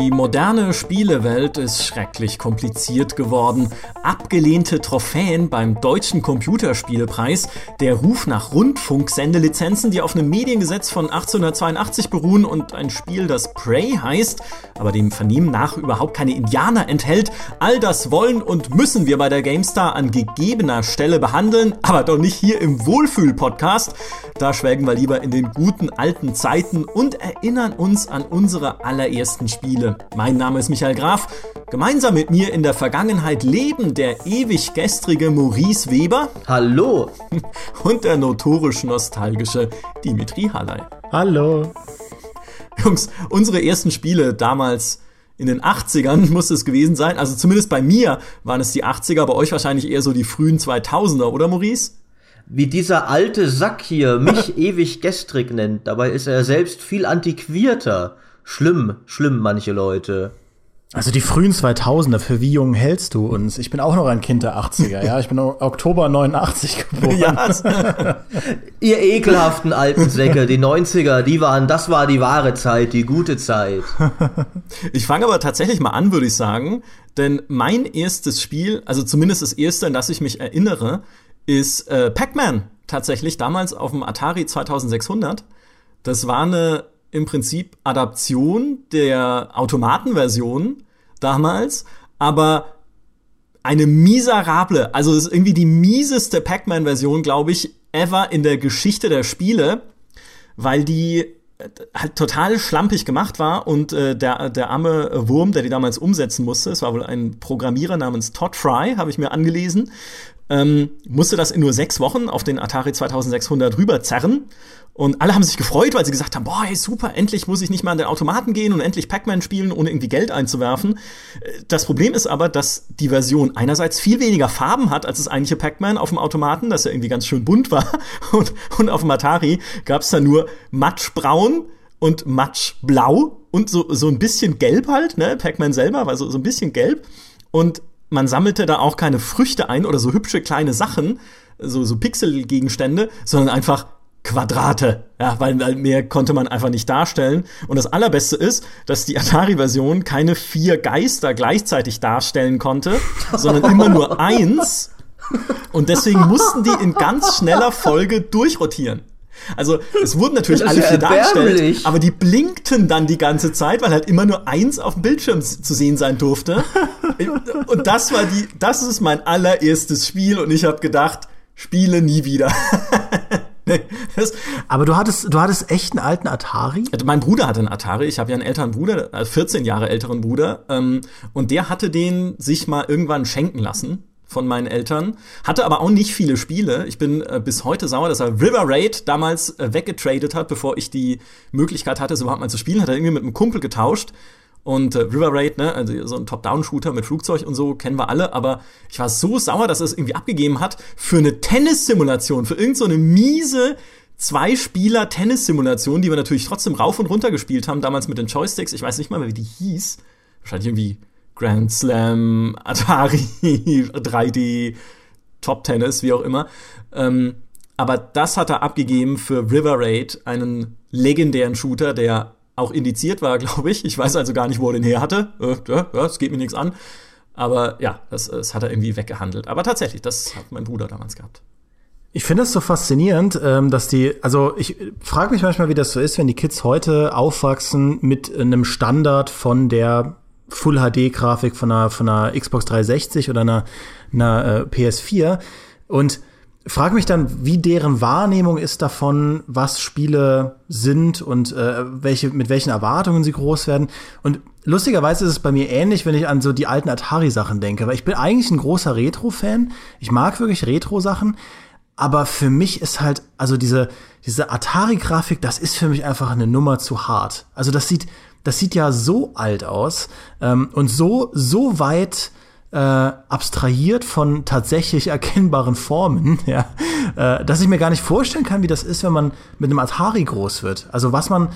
Die moderne Spielewelt ist schrecklich kompliziert geworden. Abgelehnte Trophäen beim Deutschen Computerspielpreis, der Ruf nach Rundfunksendelizenzen, die auf einem Mediengesetz von 1882 beruhen und ein Spiel, das Prey heißt, aber dem Vernehmen nach überhaupt keine Indianer enthält. All das wollen und müssen wir bei der GameStar an gegebener Stelle behandeln, aber doch nicht hier im Wohlfühl-Podcast. Da schwelgen wir lieber in den guten alten Zeiten und erinnern uns an unsere allerersten Spiele. Mein Name ist Michael Graf. Gemeinsam mit mir in der Vergangenheit leben der ewig gestrige Maurice Weber. Hallo. Und der notorisch nostalgische Dimitri Halley. Hallo. Jungs, unsere ersten Spiele damals in den 80ern muss es gewesen sein. Also zumindest bei mir waren es die 80er, bei euch wahrscheinlich eher so die frühen 2000er, oder Maurice? Wie dieser alte Sack hier mich ewig gestrig nennt. Dabei ist er selbst viel antiquierter. Schlimm, schlimm manche Leute. Also die frühen 2000er, für wie jung hältst du uns? Ich bin auch noch ein Kind der 80er, ja. Ich bin Oktober 89 geboren. Ja. Ihr ekelhaften alten Säcke, die 90er, die waren, das war die wahre Zeit, die gute Zeit. Ich fange aber tatsächlich mal an, würde ich sagen. Denn mein erstes Spiel, also zumindest das erste, an das ich mich erinnere, ist äh, Pac-Man. Tatsächlich damals auf dem Atari 2600. Das war eine im Prinzip Adaption der Automatenversion damals, aber eine miserable, also es ist irgendwie die mieseste Pac-Man-Version, glaube ich, ever in der Geschichte der Spiele, weil die äh, halt total schlampig gemacht war und äh, der, der arme Wurm, der die damals umsetzen musste, es war wohl ein Programmierer namens Todd Fry, habe ich mir angelesen, ähm, musste das in nur sechs Wochen auf den Atari 2600 rüberzerren. Und alle haben sich gefreut, weil sie gesagt haben, boah, hey, super, endlich muss ich nicht mehr an den Automaten gehen und endlich Pac-Man spielen, ohne irgendwie Geld einzuwerfen. Das Problem ist aber, dass die Version einerseits viel weniger Farben hat als das eigentliche Pac-Man auf dem Automaten, das ja irgendwie ganz schön bunt war. Und, und auf dem Atari gab es da nur matschbraun und matschblau und so, so ein bisschen gelb halt, ne? Pac-Man selber war so, so ein bisschen gelb. Und man sammelte da auch keine Früchte ein oder so hübsche kleine Sachen, so, so Pixelgegenstände, sondern einfach Quadrate. Ja, weil, weil mehr konnte man einfach nicht darstellen. Und das Allerbeste ist, dass die Atari-Version keine vier Geister gleichzeitig darstellen konnte, sondern immer nur eins. Und deswegen mussten die in ganz schneller Folge durchrotieren. Also es wurden natürlich alle vier dargestellt, aber die blinkten dann die ganze Zeit, weil halt immer nur eins auf dem Bildschirm zu sehen sein durfte. Und das war die, das ist mein allererstes Spiel und ich habe gedacht, spiele nie wieder. aber du hattest, du hattest echt einen alten Atari? Also mein Bruder hatte einen Atari. Ich habe ja einen älteren Bruder, 14 äh, Jahre älteren Bruder, ähm, und der hatte den sich mal irgendwann schenken lassen von meinen Eltern, hatte aber auch nicht viele Spiele. Ich bin äh, bis heute sauer, dass er River Raid damals äh, weggetradet hat, bevor ich die Möglichkeit hatte, so überhaupt mal zu spielen. Hat er irgendwie mit einem Kumpel getauscht. Und äh, River Raid, ne, also so ein Top-Down-Shooter mit Flugzeug und so, kennen wir alle, aber ich war so sauer, dass er es irgendwie abgegeben hat für eine Tennissimulation, für irgendeine so miese Zwei-Spieler-Tennissimulation, die wir natürlich trotzdem rauf und runter gespielt haben, damals mit den Joysticks. Ich weiß nicht mal, wie die hieß. Wahrscheinlich irgendwie Grand Slam, Atari, 3D, Top Tennis, wie auch immer. Ähm, aber das hat er abgegeben für River Raid, einen legendären Shooter, der auch indiziert war, glaube ich. Ich weiß also gar nicht, wo er den her hatte. Äh, ja, das geht mir nichts an. Aber ja, das, das hat er irgendwie weggehandelt. Aber tatsächlich, das hat mein Bruder damals gehabt. Ich finde es so faszinierend, ähm, dass die, also ich frage mich manchmal, wie das so ist, wenn die Kids heute aufwachsen mit einem Standard von der Full HD Grafik von einer von einer Xbox 360 oder einer, einer äh, PS4 und frage mich dann, wie deren Wahrnehmung ist davon, was Spiele sind und äh, welche mit welchen Erwartungen sie groß werden und lustigerweise ist es bei mir ähnlich, wenn ich an so die alten Atari Sachen denke, weil ich bin eigentlich ein großer Retro Fan. Ich mag wirklich Retro Sachen, aber für mich ist halt also diese diese Atari Grafik, das ist für mich einfach eine Nummer zu hart. Also das sieht das sieht ja so alt aus ähm, und so, so weit äh, abstrahiert von tatsächlich erkennbaren Formen, ja, äh, dass ich mir gar nicht vorstellen kann, wie das ist, wenn man mit einem Atari groß wird. Also was man,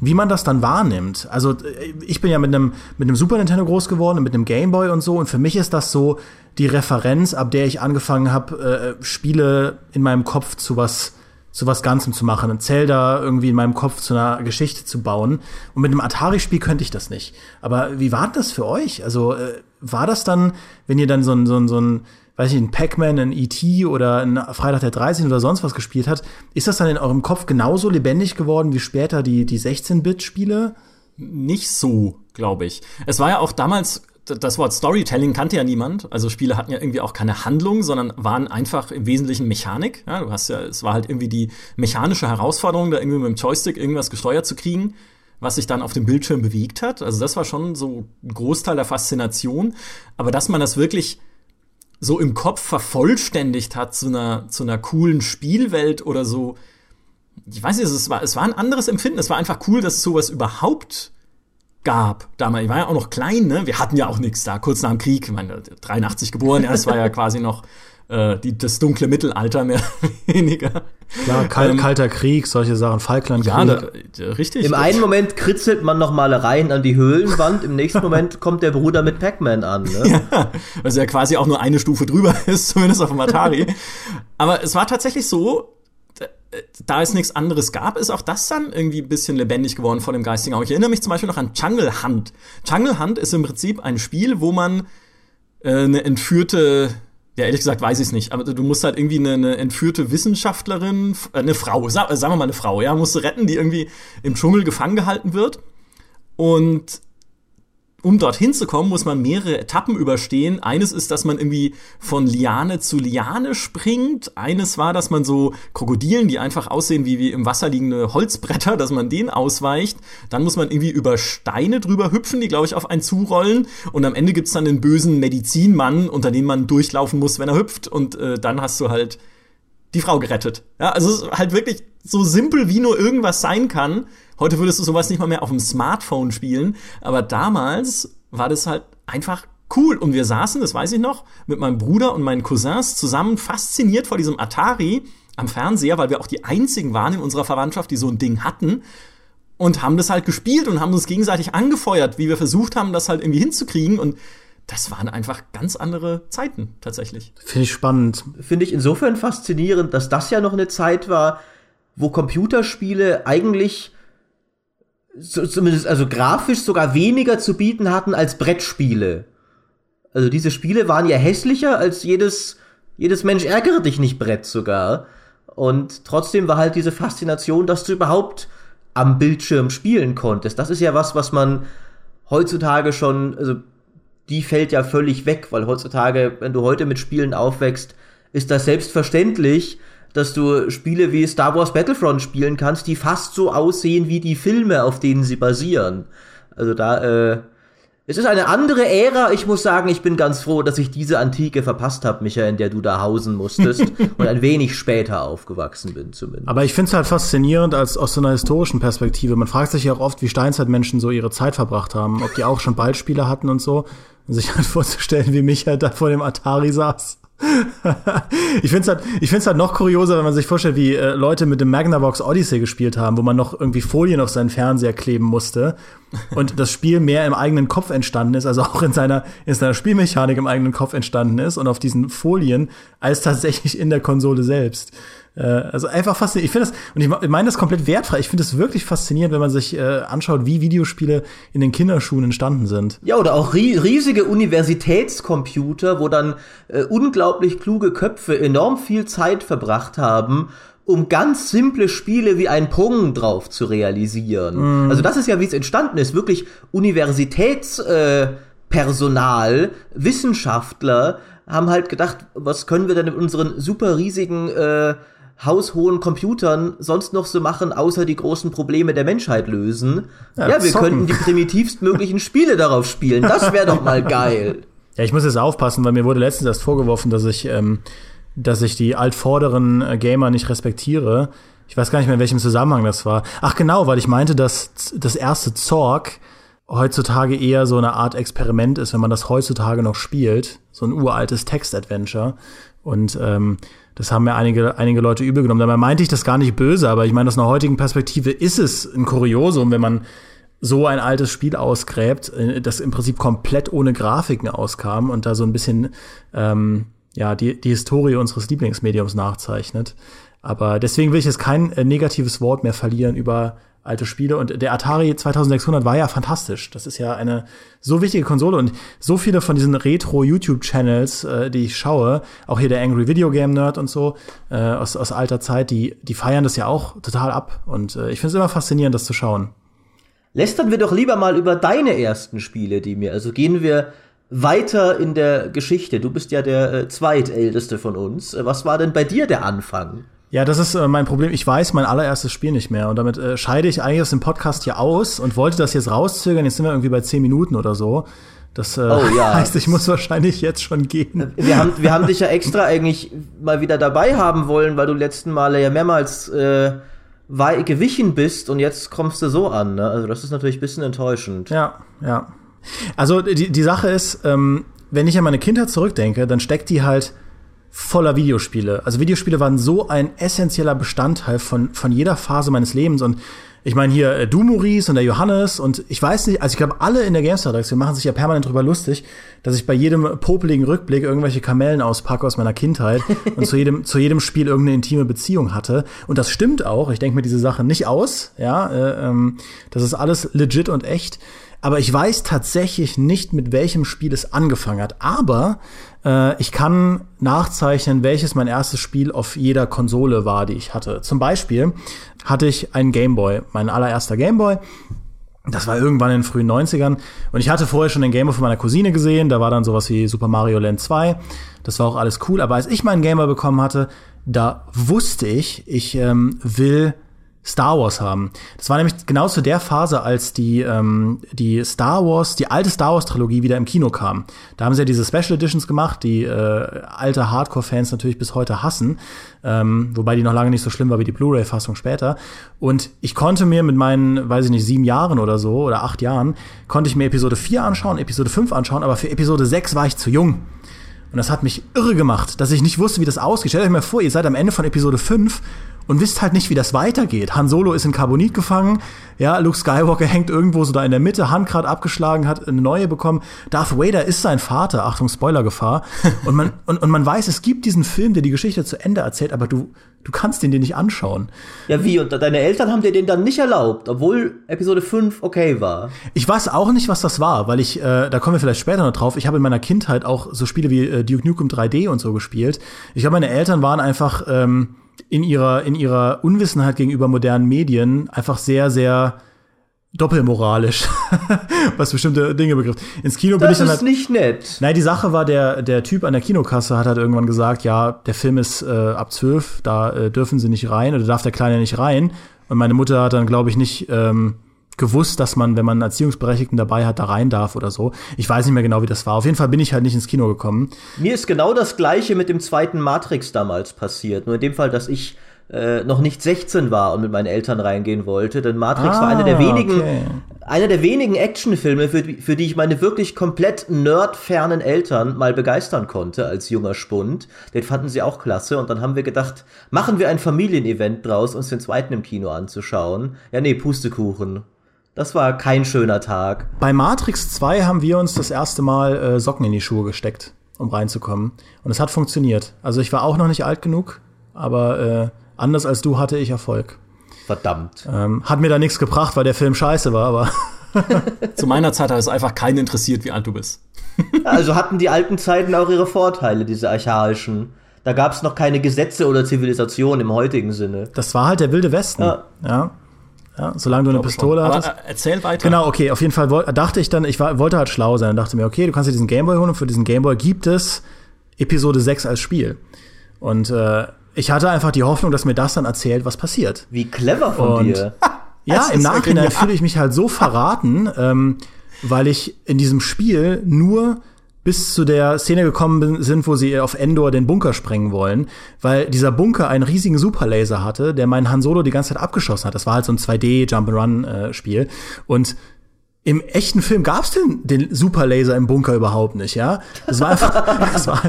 wie man das dann wahrnimmt. Also äh, ich bin ja mit einem mit einem Super Nintendo groß geworden, mit einem Game Boy und so und für mich ist das so die Referenz, ab der ich angefangen habe, äh, Spiele in meinem Kopf zu was zu was Ganzem zu machen, ein Zelda irgendwie in meinem Kopf zu einer Geschichte zu bauen. Und mit einem Atari-Spiel könnte ich das nicht. Aber wie war das für euch? Also äh, war das dann, wenn ihr dann so ein, so ein, so ein weiß ich, ein Pac-Man, ein E.T. oder ein Freitag der 13 oder sonst was gespielt hat, ist das dann in eurem Kopf genauso lebendig geworden wie später die, die 16-Bit-Spiele? Nicht so, glaube ich. Es war ja auch damals das Wort Storytelling kannte ja niemand. Also Spiele hatten ja irgendwie auch keine Handlung, sondern waren einfach im Wesentlichen Mechanik. Ja, du hast ja, es war halt irgendwie die mechanische Herausforderung, da irgendwie mit dem Joystick irgendwas gesteuert zu kriegen, was sich dann auf dem Bildschirm bewegt hat. Also das war schon so ein Großteil der Faszination. Aber dass man das wirklich so im Kopf vervollständigt hat zu einer, zu einer coolen Spielwelt oder so, ich weiß nicht, es war, es war ein anderes Empfinden. Es war einfach cool, dass sowas überhaupt gab. Damals, ich war ja auch noch klein, ne? Wir hatten ja auch nichts da, kurz nach dem Krieg, ich meine, 83 geboren, ja, das war ja quasi noch äh, die, das dunkle Mittelalter mehr oder weniger. Ja, kal ähm, kalter Krieg, solche Sachen, Falklandkrieg. Ja, da, richtig. Im einen Moment kritzelt man noch Malereien an die Höhlenwand, im nächsten Moment kommt der Bruder mit Pac-Man an. Ne? Ja, was ja quasi auch nur eine Stufe drüber ist, zumindest auf dem Atari. Aber es war tatsächlich so, da es nichts anderes gab, ist auch das dann irgendwie ein bisschen lebendig geworden von dem geistigen Auge. Ich erinnere mich zum Beispiel noch an Jungle Hunt. Jungle Hunt ist im Prinzip ein Spiel, wo man äh, eine entführte, ja ehrlich gesagt weiß ich es nicht, aber du musst halt irgendwie eine, eine entführte Wissenschaftlerin, äh, eine Frau, sag, sagen wir mal eine Frau, ja, musst du retten, die irgendwie im Dschungel gefangen gehalten wird. Und um dorthin zu kommen, muss man mehrere Etappen überstehen. Eines ist, dass man irgendwie von Liane zu Liane springt. Eines war, dass man so Krokodilen, die einfach aussehen wie, wie im Wasser liegende Holzbretter, dass man denen ausweicht. Dann muss man irgendwie über Steine drüber hüpfen, die, glaube ich, auf einen zurollen. Und am Ende gibt's dann den bösen Medizinmann, unter den man durchlaufen muss, wenn er hüpft. Und äh, dann hast du halt die Frau gerettet. Ja, also halt wirklich so simpel wie nur irgendwas sein kann. Heute würdest du sowas nicht mal mehr auf dem Smartphone spielen, aber damals war das halt einfach cool. Und wir saßen, das weiß ich noch, mit meinem Bruder und meinen Cousins zusammen fasziniert vor diesem Atari am Fernseher, weil wir auch die einzigen waren in unserer Verwandtschaft, die so ein Ding hatten. Und haben das halt gespielt und haben uns gegenseitig angefeuert, wie wir versucht haben, das halt irgendwie hinzukriegen. Und das waren einfach ganz andere Zeiten tatsächlich. Finde ich spannend. Finde ich insofern faszinierend, dass das ja noch eine Zeit war, wo Computerspiele eigentlich so, zumindest also grafisch sogar weniger zu bieten hatten als Brettspiele. Also diese Spiele waren ja hässlicher als jedes jedes Mensch ärgere dich nicht Brett sogar. Und trotzdem war halt diese Faszination, dass du überhaupt am Bildschirm spielen konntest. Das ist ja was, was man heutzutage schon, also die fällt ja völlig weg, weil heutzutage, wenn du heute mit Spielen aufwächst, ist das selbstverständlich, dass du Spiele wie Star Wars Battlefront spielen kannst, die fast so aussehen wie die Filme, auf denen sie basieren. Also da, äh, es ist eine andere Ära. Ich muss sagen, ich bin ganz froh, dass ich diese Antike verpasst habe, Michael, in der du da hausen musstest und ein wenig später aufgewachsen bin zumindest. Aber ich finde es halt faszinierend als aus so einer historischen Perspektive. Man fragt sich ja auch oft, wie Steinzeitmenschen so ihre Zeit verbracht haben, ob die auch schon Ballspiele hatten und so. Und sich halt vorzustellen, wie Michael da vor dem Atari saß ich finde es halt, ich find's halt noch kurioser, wenn man sich vorstellt, wie äh, Leute mit dem Magnavox Odyssey gespielt haben, wo man noch irgendwie Folien auf seinen Fernseher kleben musste und das Spiel mehr im eigenen Kopf entstanden ist, also auch in seiner, in seiner Spielmechanik im eigenen Kopf entstanden ist und auf diesen Folien, als tatsächlich in der Konsole selbst. Äh, also einfach faszinierend. Ich finde das, und ich meine das komplett wertfrei. Ich finde es wirklich faszinierend, wenn man sich äh, anschaut, wie Videospiele in den Kinderschuhen entstanden sind. Ja, oder auch ri riesige Universitätscomputer, wo dann äh, unglaublich kluge Köpfe enorm viel Zeit verbracht haben, um ganz simple Spiele wie ein Pong drauf zu realisieren. Mm. Also das ist ja, wie es entstanden ist, wirklich Universitätspersonal, äh, Wissenschaftler haben halt gedacht, was können wir denn mit unseren super riesigen äh, haushohen Computern sonst noch so machen, außer die großen Probleme der Menschheit lösen? Ja, ja wir zocken. könnten die primitivstmöglichen Spiele darauf spielen. Das wäre doch mal geil. Ja, ich muss jetzt aufpassen, weil mir wurde letztens erst vorgeworfen, dass ich, ähm, dass ich die altvorderen äh, Gamer nicht respektiere. Ich weiß gar nicht mehr, in welchem Zusammenhang das war. Ach genau, weil ich meinte, dass das erste Zorg heutzutage eher so eine Art Experiment ist, wenn man das heutzutage noch spielt. So ein uraltes Text-Adventure. Und ähm, das haben mir einige, einige Leute übel genommen. Dabei meinte ich das gar nicht böse, aber ich meine, aus einer heutigen Perspektive ist es ein Kuriosum, wenn man so ein altes Spiel ausgräbt, äh, das im Prinzip komplett ohne Grafiken auskam und da so ein bisschen ähm, ja die, die Historie unseres Lieblingsmediums nachzeichnet. Aber deswegen will ich jetzt kein äh, negatives Wort mehr verlieren über alte Spiele. Und der Atari 2600 war ja fantastisch. Das ist ja eine so wichtige Konsole und so viele von diesen Retro-YouTube-Channels, äh, die ich schaue, auch hier der Angry Video Game Nerd und so, äh, aus, aus alter Zeit, die, die feiern das ja auch total ab. Und äh, ich finde es immer faszinierend, das zu schauen. Lästern wir doch lieber mal über deine ersten Spiele, die mir. Also gehen wir weiter in der Geschichte. Du bist ja der äh, zweitälteste von uns. Äh, was war denn bei dir der Anfang? Ja, das ist äh, mein Problem. Ich weiß mein allererstes Spiel nicht mehr. Und damit äh, scheide ich eigentlich aus dem Podcast hier aus und wollte das jetzt rauszögern. Jetzt sind wir irgendwie bei zehn Minuten oder so. Das äh, oh, ja. heißt, ich muss wahrscheinlich jetzt schon gehen. Wir haben, wir haben dich ja extra eigentlich mal wieder dabei haben wollen, weil du letzten Male ja mehrmals äh, gewichen bist und jetzt kommst du so an. Ne? Also das ist natürlich ein bisschen enttäuschend. Ja, ja. Also die, die Sache ist, ähm, wenn ich an meine Kindheit zurückdenke, dann steckt die halt voller Videospiele. Also Videospiele waren so ein essentieller Bestandteil von, von jeder Phase meines Lebens. Und ich meine hier äh, du Maurice und der Johannes und ich weiß nicht, also ich glaube alle in der GameStar-Redaktion machen sich ja permanent drüber lustig, dass ich bei jedem popeligen Rückblick irgendwelche Kamellen auspacke aus meiner Kindheit und zu jedem, zu jedem Spiel irgendeine intime Beziehung hatte. Und das stimmt auch. Ich denke mir diese Sache nicht aus. Ja, äh, ähm, das ist alles legit und echt. Aber ich weiß tatsächlich nicht, mit welchem Spiel es angefangen hat. Aber ich kann nachzeichnen, welches mein erstes Spiel auf jeder Konsole war, die ich hatte. Zum Beispiel hatte ich einen Gameboy, mein allererster Gameboy. Das war irgendwann in den frühen 90ern. Und ich hatte vorher schon den Gameboy von meiner Cousine gesehen. Da war dann sowas wie Super Mario Land 2. Das war auch alles cool. Aber als ich meinen Gameboy bekommen hatte, da wusste ich, ich ähm, will Star Wars haben. Das war nämlich genau zu der Phase, als die, ähm, die Star Wars, die alte Star Wars Trilogie wieder im Kino kam. Da haben sie ja diese Special Editions gemacht, die äh, alte Hardcore-Fans natürlich bis heute hassen, ähm, wobei die noch lange nicht so schlimm war wie die Blu-ray-Fassung später. Und ich konnte mir mit meinen, weiß ich nicht, sieben Jahren oder so oder acht Jahren, konnte ich mir Episode 4 anschauen, Episode 5 anschauen, aber für Episode 6 war ich zu jung. Und das hat mich irre gemacht, dass ich nicht wusste, wie das ausgeht. Stellt euch mal vor, ihr seid am Ende von Episode 5 und wisst halt nicht, wie das weitergeht. Han Solo ist in Carbonit gefangen, ja, Luke Skywalker hängt irgendwo so da in der Mitte, Hand gerade abgeschlagen, hat eine neue bekommen. Darth Vader ist sein Vater, Achtung, Spoilergefahr. und man, und, und man weiß, es gibt diesen Film, der die Geschichte zu Ende erzählt, aber du, du kannst den dir nicht anschauen. Ja, wie? Und deine Eltern haben dir den dann nicht erlaubt, obwohl Episode 5 okay war. Ich weiß auch nicht, was das war, weil ich, äh, da kommen wir vielleicht später noch drauf, ich habe in meiner Kindheit auch so Spiele wie äh, Duke Nukem 3D und so gespielt. Ich glaube, meine Eltern waren einfach, ähm, in ihrer, in ihrer Unwissenheit gegenüber modernen Medien einfach sehr, sehr doppelmoralisch, was bestimmte Dinge betrifft. Ins Kino das bin ich dann halt, nicht nett. Nein, die Sache war, der, der Typ an der Kinokasse hat halt irgendwann gesagt, ja, der Film ist äh, ab zwölf, da äh, dürfen sie nicht rein oder darf der Kleine nicht rein. Und meine Mutter hat dann, glaube ich, nicht ähm, gewusst, dass man, wenn man einen Erziehungsberechtigten dabei hat, da rein darf oder so. Ich weiß nicht mehr genau, wie das war. Auf jeden Fall bin ich halt nicht ins Kino gekommen. Mir ist genau das gleiche mit dem zweiten Matrix damals passiert. Nur in dem Fall, dass ich äh, noch nicht 16 war und mit meinen Eltern reingehen wollte. Denn Matrix ah, war einer der wenigen, okay. einer der wenigen Actionfilme, für, für die ich meine wirklich komplett nerdfernen Eltern mal begeistern konnte als junger Spund. Den fanden sie auch klasse und dann haben wir gedacht, machen wir ein Familienevent draus, uns den zweiten im Kino anzuschauen. Ja, nee, Pustekuchen. Das war kein schöner Tag. Bei Matrix 2 haben wir uns das erste Mal äh, Socken in die Schuhe gesteckt, um reinzukommen. Und es hat funktioniert. Also ich war auch noch nicht alt genug, aber äh, anders als du hatte ich Erfolg. Verdammt. Ähm, hat mir da nichts gebracht, weil der Film scheiße war, aber. Zu meiner Zeit hat es einfach keinen interessiert, wie alt du bist. also hatten die alten Zeiten auch ihre Vorteile, diese archaischen. Da gab es noch keine Gesetze oder Zivilisation im heutigen Sinne. Das war halt der wilde Westen. Ja. ja. Ja, solange du eine Pistole schon. hattest. Aber, äh, erzähl weiter. Genau, okay, auf jeden Fall dachte ich dann, ich war, wollte halt schlau sein und dachte mir, okay, du kannst dir diesen Gameboy holen und für diesen Gameboy gibt es Episode 6 als Spiel. Und äh, ich hatte einfach die Hoffnung, dass mir das dann erzählt, was passiert. Wie clever von und, dir. ja, im Nachhinein fühle ich mich halt so verraten, ähm, weil ich in diesem Spiel nur bis zu der Szene gekommen sind, wo sie auf Endor den Bunker sprengen wollen, weil dieser Bunker einen riesigen Superlaser hatte, der meinen Han Solo die ganze Zeit abgeschossen hat. Das war halt so ein 2D Jump and Run Spiel und im echten Film gab es den, den Superlaser im Bunker überhaupt nicht, ja. Das war einfach, das war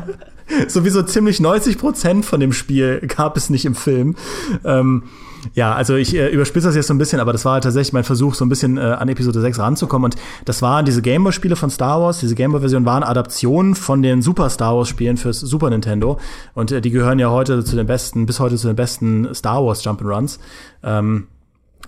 sowieso ziemlich 90 Prozent von dem Spiel gab es nicht im Film. Ähm, ja, also ich äh, überspitze das jetzt so ein bisschen, aber das war tatsächlich mein Versuch, so ein bisschen äh, an Episode 6 ranzukommen. Und das waren diese Gameboy-Spiele von Star Wars, diese Gameboy-Version waren Adaptionen von den Super Star Wars-Spielen fürs Super Nintendo. Und äh, die gehören ja heute zu den besten, bis heute zu den besten Star Wars Jump'n'Runs. Ähm,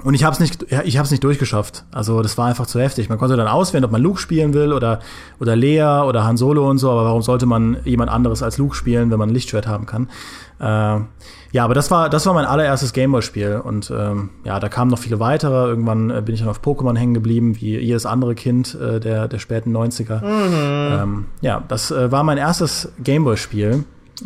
und ich habe es nicht, ich habe es nicht durchgeschafft. Also das war einfach zu heftig. Man konnte dann auswählen, ob man Luke spielen will oder oder Leia oder Han Solo und so. Aber warum sollte man jemand anderes als Luke spielen, wenn man ein Lichtschwert haben kann? Äh, ja, aber das war das war mein allererstes Gameboy-Spiel und ähm, ja, da kamen noch viele weitere. Irgendwann äh, bin ich dann auf Pokémon hängen geblieben, wie jedes andere Kind äh, der der späten 90er. Mhm. Ähm, ja, das äh, war mein erstes Gameboy-Spiel.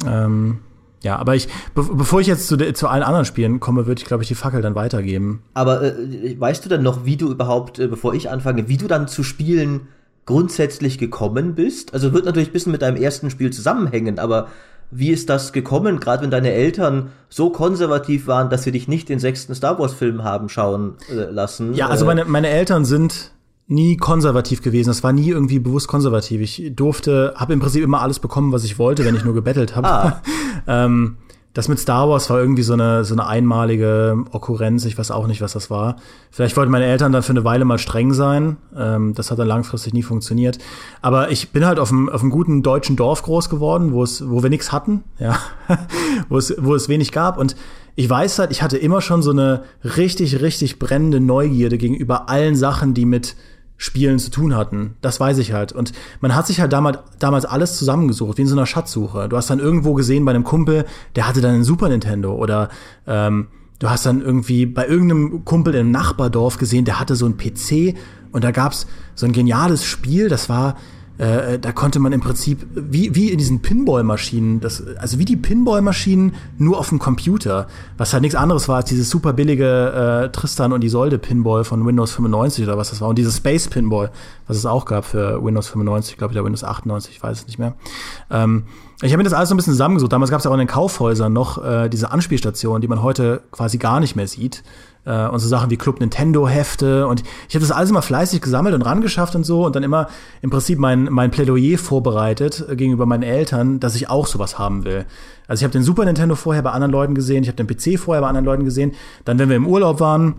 Ähm, ja, aber ich, be bevor ich jetzt zu, zu allen anderen Spielen komme, würde ich, glaube ich, die Fackel dann weitergeben. Aber äh, weißt du dann noch, wie du überhaupt, äh, bevor ich anfange, wie du dann zu Spielen grundsätzlich gekommen bist? Also wird natürlich ein bisschen mit deinem ersten Spiel zusammenhängen, aber wie ist das gekommen, gerade wenn deine Eltern so konservativ waren, dass sie dich nicht den sechsten Star Wars-Film haben schauen äh, lassen? Ja, also meine, meine Eltern sind nie konservativ gewesen. Das war nie irgendwie bewusst konservativ. Ich durfte, habe im Prinzip immer alles bekommen, was ich wollte, wenn ich nur gebettelt habe. Ah. ähm, das mit Star Wars war irgendwie so eine, so eine einmalige Okkurrenz. Ich weiß auch nicht, was das war. Vielleicht wollten meine Eltern dann für eine Weile mal streng sein. Ähm, das hat dann langfristig nie funktioniert. Aber ich bin halt auf einem, auf einem guten deutschen Dorf groß geworden, wo es, wo wir nichts hatten, ja, wo es, wo es wenig gab. Und ich weiß halt, ich hatte immer schon so eine richtig, richtig brennende Neugierde gegenüber allen Sachen, die mit Spielen zu tun hatten. Das weiß ich halt. Und man hat sich halt damals, damals alles zusammengesucht, wie in so einer Schatzsuche. Du hast dann irgendwo gesehen bei einem Kumpel, der hatte dann einen Super Nintendo oder ähm, du hast dann irgendwie bei irgendeinem Kumpel im Nachbardorf gesehen, der hatte so einen PC und da gab's so ein geniales Spiel, das war äh, da konnte man im Prinzip, wie, wie in diesen Pinball-Maschinen, das, also wie die Pinball-Maschinen nur auf dem Computer, was halt nichts anderes war als dieses super billige äh, Tristan und Isolde Pinball von Windows 95 oder was das war. Und dieses Space Pinball, was es auch gab für Windows 95, glaube ich, oder Windows 98, ich weiß es nicht mehr. Ähm, ich habe mir das alles so ein bisschen zusammengesucht. Damals gab es ja auch in den Kaufhäusern noch äh, diese Anspielstationen, die man heute quasi gar nicht mehr sieht äh, und so Sachen wie Club Nintendo Hefte und ich habe das alles immer fleißig gesammelt und rangeschafft und so und dann immer im Prinzip mein, mein Plädoyer vorbereitet äh, gegenüber meinen Eltern, dass ich auch sowas haben will. Also ich habe den Super Nintendo vorher bei anderen Leuten gesehen, ich habe den PC vorher bei anderen Leuten gesehen, dann wenn wir im Urlaub waren,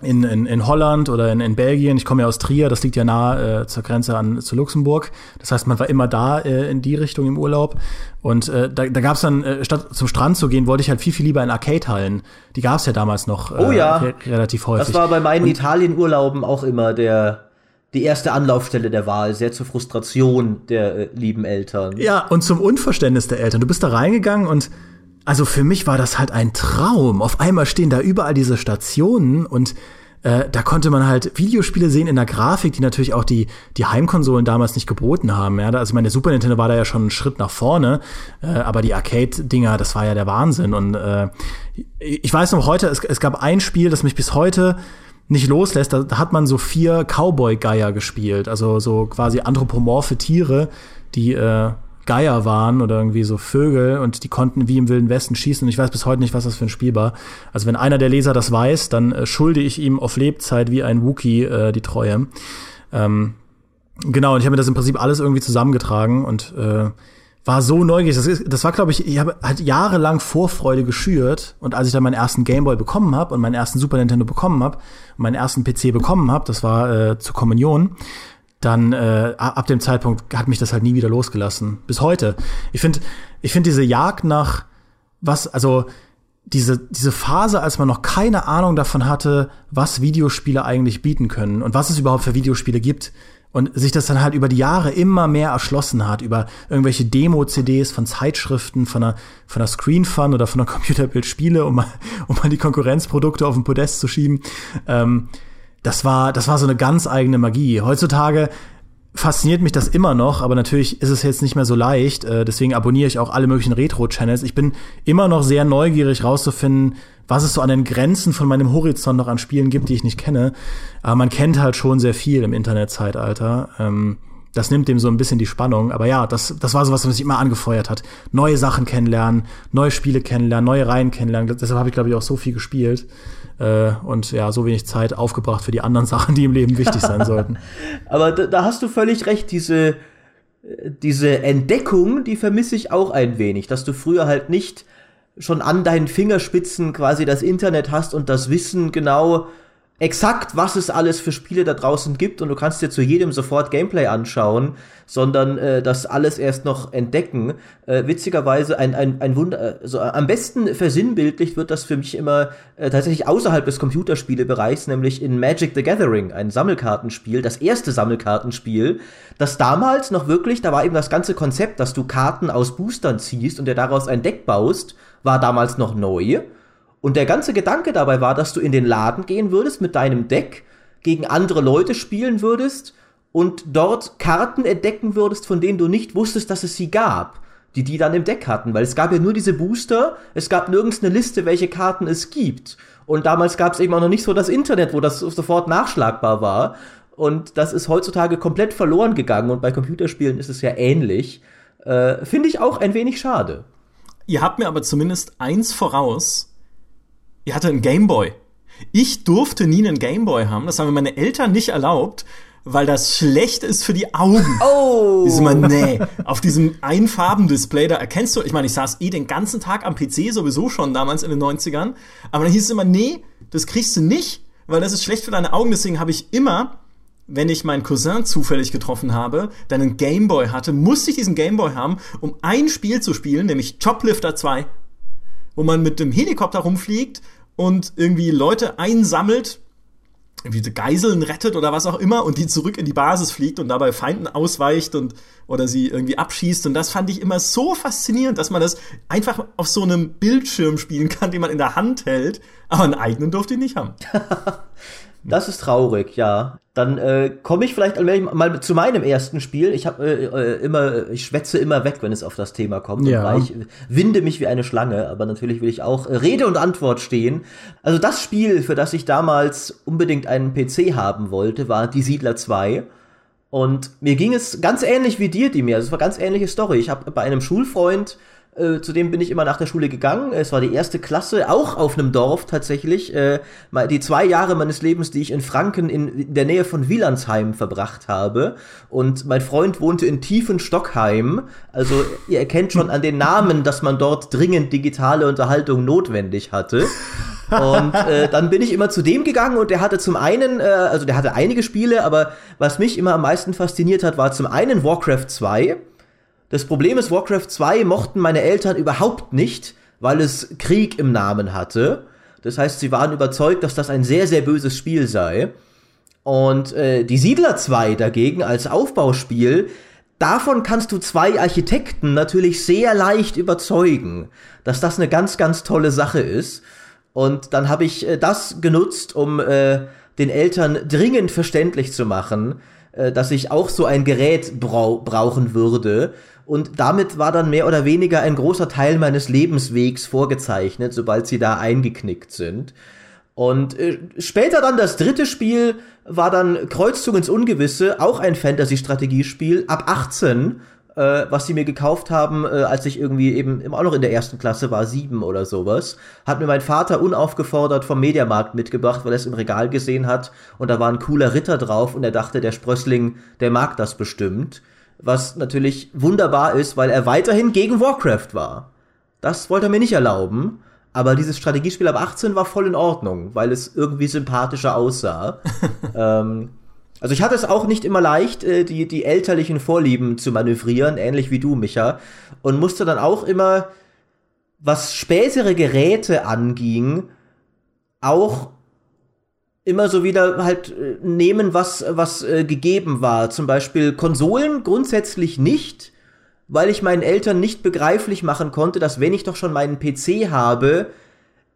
in, in, in Holland oder in, in Belgien. Ich komme ja aus Trier, das liegt ja nah äh, zur Grenze an zu Luxemburg. Das heißt, man war immer da äh, in die Richtung im Urlaub. Und äh, da, da gab es dann, äh, statt zum Strand zu gehen, wollte ich halt viel, viel lieber in Arcade-Hallen. Die gab es ja damals noch äh, oh ja. re relativ häufig. Das war bei meinen Italien-Urlauben auch immer der die erste Anlaufstelle der Wahl, sehr zur Frustration der äh, lieben Eltern. Ja, und zum Unverständnis der Eltern. Du bist da reingegangen und also für mich war das halt ein Traum. Auf einmal stehen da überall diese Stationen und äh, da konnte man halt Videospiele sehen in der Grafik, die natürlich auch die, die Heimkonsolen damals nicht geboten haben. Ja? Also meine Super Nintendo war da ja schon einen Schritt nach vorne, äh, aber die Arcade-Dinger, das war ja der Wahnsinn. Und äh, ich weiß noch heute, es, es gab ein Spiel, das mich bis heute nicht loslässt. Da, da hat man so vier Cowboy-Geier gespielt, also so quasi anthropomorphe Tiere, die äh, Geier waren oder irgendwie so Vögel und die konnten wie im Wilden Westen schießen. Und ich weiß bis heute nicht, was das für ein Spiel war. Also wenn einer der Leser das weiß, dann äh, schulde ich ihm auf Lebzeit wie ein Wookie äh, die Treue. Ähm, genau, und ich habe mir das im Prinzip alles irgendwie zusammengetragen und äh, war so neugierig. Das, ist, das war, glaube ich, ich habe halt jahrelang Vorfreude geschürt. Und als ich dann meinen ersten Gameboy bekommen habe und meinen ersten Super Nintendo bekommen habe und meinen ersten PC bekommen habe, das war äh, zur Kommunion, dann äh, ab dem Zeitpunkt hat mich das halt nie wieder losgelassen. Bis heute. Ich finde, ich finde diese Jagd nach was, also diese, diese Phase, als man noch keine Ahnung davon hatte, was Videospiele eigentlich bieten können und was es überhaupt für Videospiele gibt. Und sich das dann halt über die Jahre immer mehr erschlossen hat, über irgendwelche Demo-CDs von Zeitschriften, von einer, von einer Screen Fun oder von einer Computerbild-Spiele, um mal, um mal die Konkurrenzprodukte auf den Podest zu schieben. Ähm, das war, das war so eine ganz eigene Magie. Heutzutage fasziniert mich das immer noch, aber natürlich ist es jetzt nicht mehr so leicht. Äh, deswegen abonniere ich auch alle möglichen Retro-Channels. Ich bin immer noch sehr neugierig rauszufinden, was es so an den Grenzen von meinem Horizont noch an Spielen gibt, die ich nicht kenne. Aber man kennt halt schon sehr viel im Internetzeitalter. Ähm, das nimmt dem so ein bisschen die Spannung. Aber ja, das, das war so was, mich immer angefeuert hat. Neue Sachen kennenlernen, neue Spiele kennenlernen, neue Reihen kennenlernen. Deshalb habe ich, glaube ich, auch so viel gespielt. Äh, und ja, so wenig Zeit aufgebracht für die anderen Sachen, die im Leben wichtig sein sollten. Aber da, da hast du völlig recht, diese, diese Entdeckung, die vermisse ich auch ein wenig, dass du früher halt nicht schon an deinen Fingerspitzen quasi das Internet hast und das Wissen genau exakt, was es alles für Spiele da draußen gibt und du kannst dir zu jedem sofort Gameplay anschauen, sondern äh, das alles erst noch entdecken. Äh, witzigerweise ein, ein, ein Wunder, also am besten versinnbildlicht wird das für mich immer äh, tatsächlich außerhalb des Computerspielebereichs, nämlich in Magic the Gathering, ein Sammelkartenspiel, das erste Sammelkartenspiel, das damals noch wirklich, da war eben das ganze Konzept, dass du Karten aus Boostern ziehst und dir daraus ein Deck baust, war damals noch neu. Und der ganze Gedanke dabei war, dass du in den Laden gehen würdest mit deinem Deck, gegen andere Leute spielen würdest und dort Karten entdecken würdest, von denen du nicht wusstest, dass es sie gab, die die dann im Deck hatten, weil es gab ja nur diese Booster, es gab nirgends eine Liste, welche Karten es gibt. Und damals gab es eben auch noch nicht so das Internet, wo das sofort nachschlagbar war. Und das ist heutzutage komplett verloren gegangen und bei Computerspielen ist es ja ähnlich. Äh, Finde ich auch ein wenig schade. Ihr habt mir aber zumindest eins voraus, ihr hatte einen Gameboy. Ich durfte nie einen Gameboy haben. Das haben mir meine Eltern nicht erlaubt, weil das schlecht ist für die Augen. Oh! Die sind immer, nee, auf diesem Einfarbendisplay, da erkennst du, ich meine, ich saß eh den ganzen Tag am PC sowieso schon damals in den 90ern, aber dann hieß es immer, nee, das kriegst du nicht, weil das ist schlecht für deine Augen. Deswegen habe ich immer, wenn ich meinen Cousin zufällig getroffen habe, der einen Gameboy hatte, musste ich diesen Gameboy haben, um ein Spiel zu spielen, nämlich Choplifter 2 wo man mit dem Helikopter rumfliegt und irgendwie Leute einsammelt, irgendwie Geiseln rettet oder was auch immer und die zurück in die Basis fliegt und dabei Feinden ausweicht und oder sie irgendwie abschießt und das fand ich immer so faszinierend, dass man das einfach auf so einem Bildschirm spielen kann, den man in der Hand hält, aber einen eigenen durfte ich nicht haben. Das ist traurig, ja. Dann äh, komme ich vielleicht mal zu meinem ersten Spiel. Ich habe äh, äh, immer, ich schwätze immer weg, wenn es auf das Thema kommt. Ja. Und ich winde mich wie eine Schlange, aber natürlich will ich auch Rede und Antwort stehen. Also das Spiel, für das ich damals unbedingt einen PC haben wollte, war Die Siedler 2. Und mir ging es ganz ähnlich wie dir, Dimir. Also es war eine ganz ähnliche Story. Ich habe bei einem Schulfreund äh, zu dem bin ich immer nach der Schule gegangen. Es war die erste Klasse, auch auf einem Dorf tatsächlich. Äh, die zwei Jahre meines Lebens, die ich in Franken in der Nähe von Wielandsheim verbracht habe. Und mein Freund wohnte in Tiefen Stockheim. Also ihr erkennt schon an den Namen, dass man dort dringend digitale Unterhaltung notwendig hatte. Und äh, dann bin ich immer zu dem gegangen und der hatte zum einen, äh, also der hatte einige Spiele, aber was mich immer am meisten fasziniert hat, war zum einen Warcraft 2 das Problem ist, Warcraft 2 mochten meine Eltern überhaupt nicht, weil es Krieg im Namen hatte. Das heißt, sie waren überzeugt, dass das ein sehr, sehr böses Spiel sei. Und äh, die Siedler 2 dagegen als Aufbauspiel, davon kannst du zwei Architekten natürlich sehr leicht überzeugen, dass das eine ganz, ganz tolle Sache ist. Und dann habe ich äh, das genutzt, um äh, den Eltern dringend verständlich zu machen, äh, dass ich auch so ein Gerät brau brauchen würde und damit war dann mehr oder weniger ein großer Teil meines Lebenswegs vorgezeichnet, sobald sie da eingeknickt sind. Und äh, später dann das dritte Spiel war dann Kreuzzug ins Ungewisse, auch ein Fantasy-Strategiespiel, ab 18, äh, was sie mir gekauft haben, äh, als ich irgendwie eben auch noch in der ersten Klasse war, sieben oder sowas. Hat mir mein Vater unaufgefordert vom Mediamarkt mitgebracht, weil er es im Regal gesehen hat und da war ein cooler Ritter drauf und er dachte, der Sprössling, der mag das bestimmt was natürlich wunderbar ist, weil er weiterhin gegen Warcraft war. Das wollte er mir nicht erlauben, aber dieses Strategiespiel ab 18 war voll in Ordnung, weil es irgendwie sympathischer aussah. ähm, also ich hatte es auch nicht immer leicht, äh, die, die elterlichen Vorlieben zu manövrieren, ähnlich wie du, Micha, und musste dann auch immer, was spätere Geräte anging, auch immer so wieder halt äh, nehmen, was, was äh, gegeben war. Zum Beispiel Konsolen grundsätzlich nicht, weil ich meinen Eltern nicht begreiflich machen konnte, dass wenn ich doch schon meinen PC habe,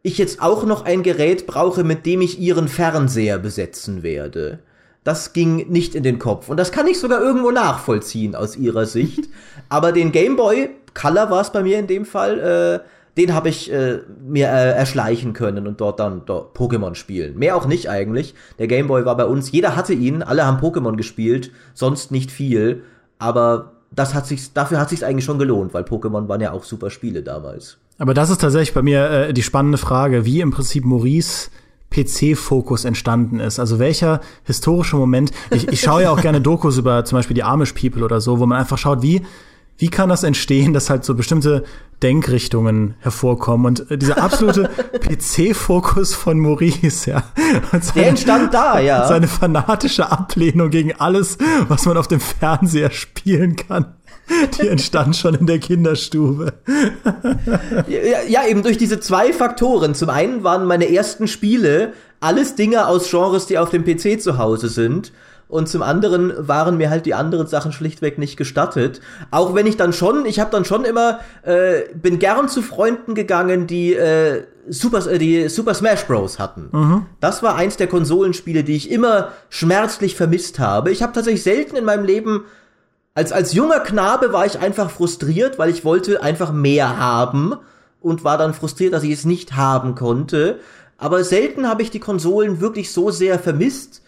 ich jetzt auch noch ein Gerät brauche, mit dem ich ihren Fernseher besetzen werde. Das ging nicht in den Kopf. Und das kann ich sogar irgendwo nachvollziehen aus ihrer Sicht. Aber den Game Boy, Color war es bei mir in dem Fall, äh, den habe ich äh, mir äh, erschleichen können und dort dann dort Pokémon spielen. Mehr auch nicht eigentlich. Der Game Boy war bei uns, jeder hatte ihn, alle haben Pokémon gespielt, sonst nicht viel. Aber das hat sich, dafür hat sich eigentlich schon gelohnt, weil Pokémon waren ja auch super Spiele damals. Aber das ist tatsächlich bei mir äh, die spannende Frage, wie im Prinzip Maurice PC-Fokus entstanden ist. Also welcher historische Moment. Ich, ich schaue ja auch gerne Dokus über zum Beispiel die Amish People oder so, wo man einfach schaut, wie wie kann das entstehen, dass halt so bestimmte Denkrichtungen hervorkommen und äh, dieser absolute PC-Fokus von Maurice, ja. Seine, Der entstand da, ja. Seine fanatische Ablehnung gegen alles, was man auf dem Fernseher spielen kann. Die entstand schon in der Kinderstube. ja, ja, eben durch diese zwei Faktoren. Zum einen waren meine ersten Spiele alles Dinge aus Genres, die auf dem PC zu Hause sind und zum anderen waren mir halt die anderen Sachen schlichtweg nicht gestattet. Auch wenn ich dann schon, ich habe dann schon immer, äh, bin gern zu Freunden gegangen, die äh, Super, äh, die Super Smash Bros. hatten. Mhm. Das war eins der Konsolenspiele, die ich immer schmerzlich vermisst habe. Ich habe tatsächlich selten in meinem Leben als, als junger Knabe war ich einfach frustriert, weil ich wollte einfach mehr haben und war dann frustriert, dass ich es nicht haben konnte. Aber selten habe ich die Konsolen wirklich so sehr vermisst,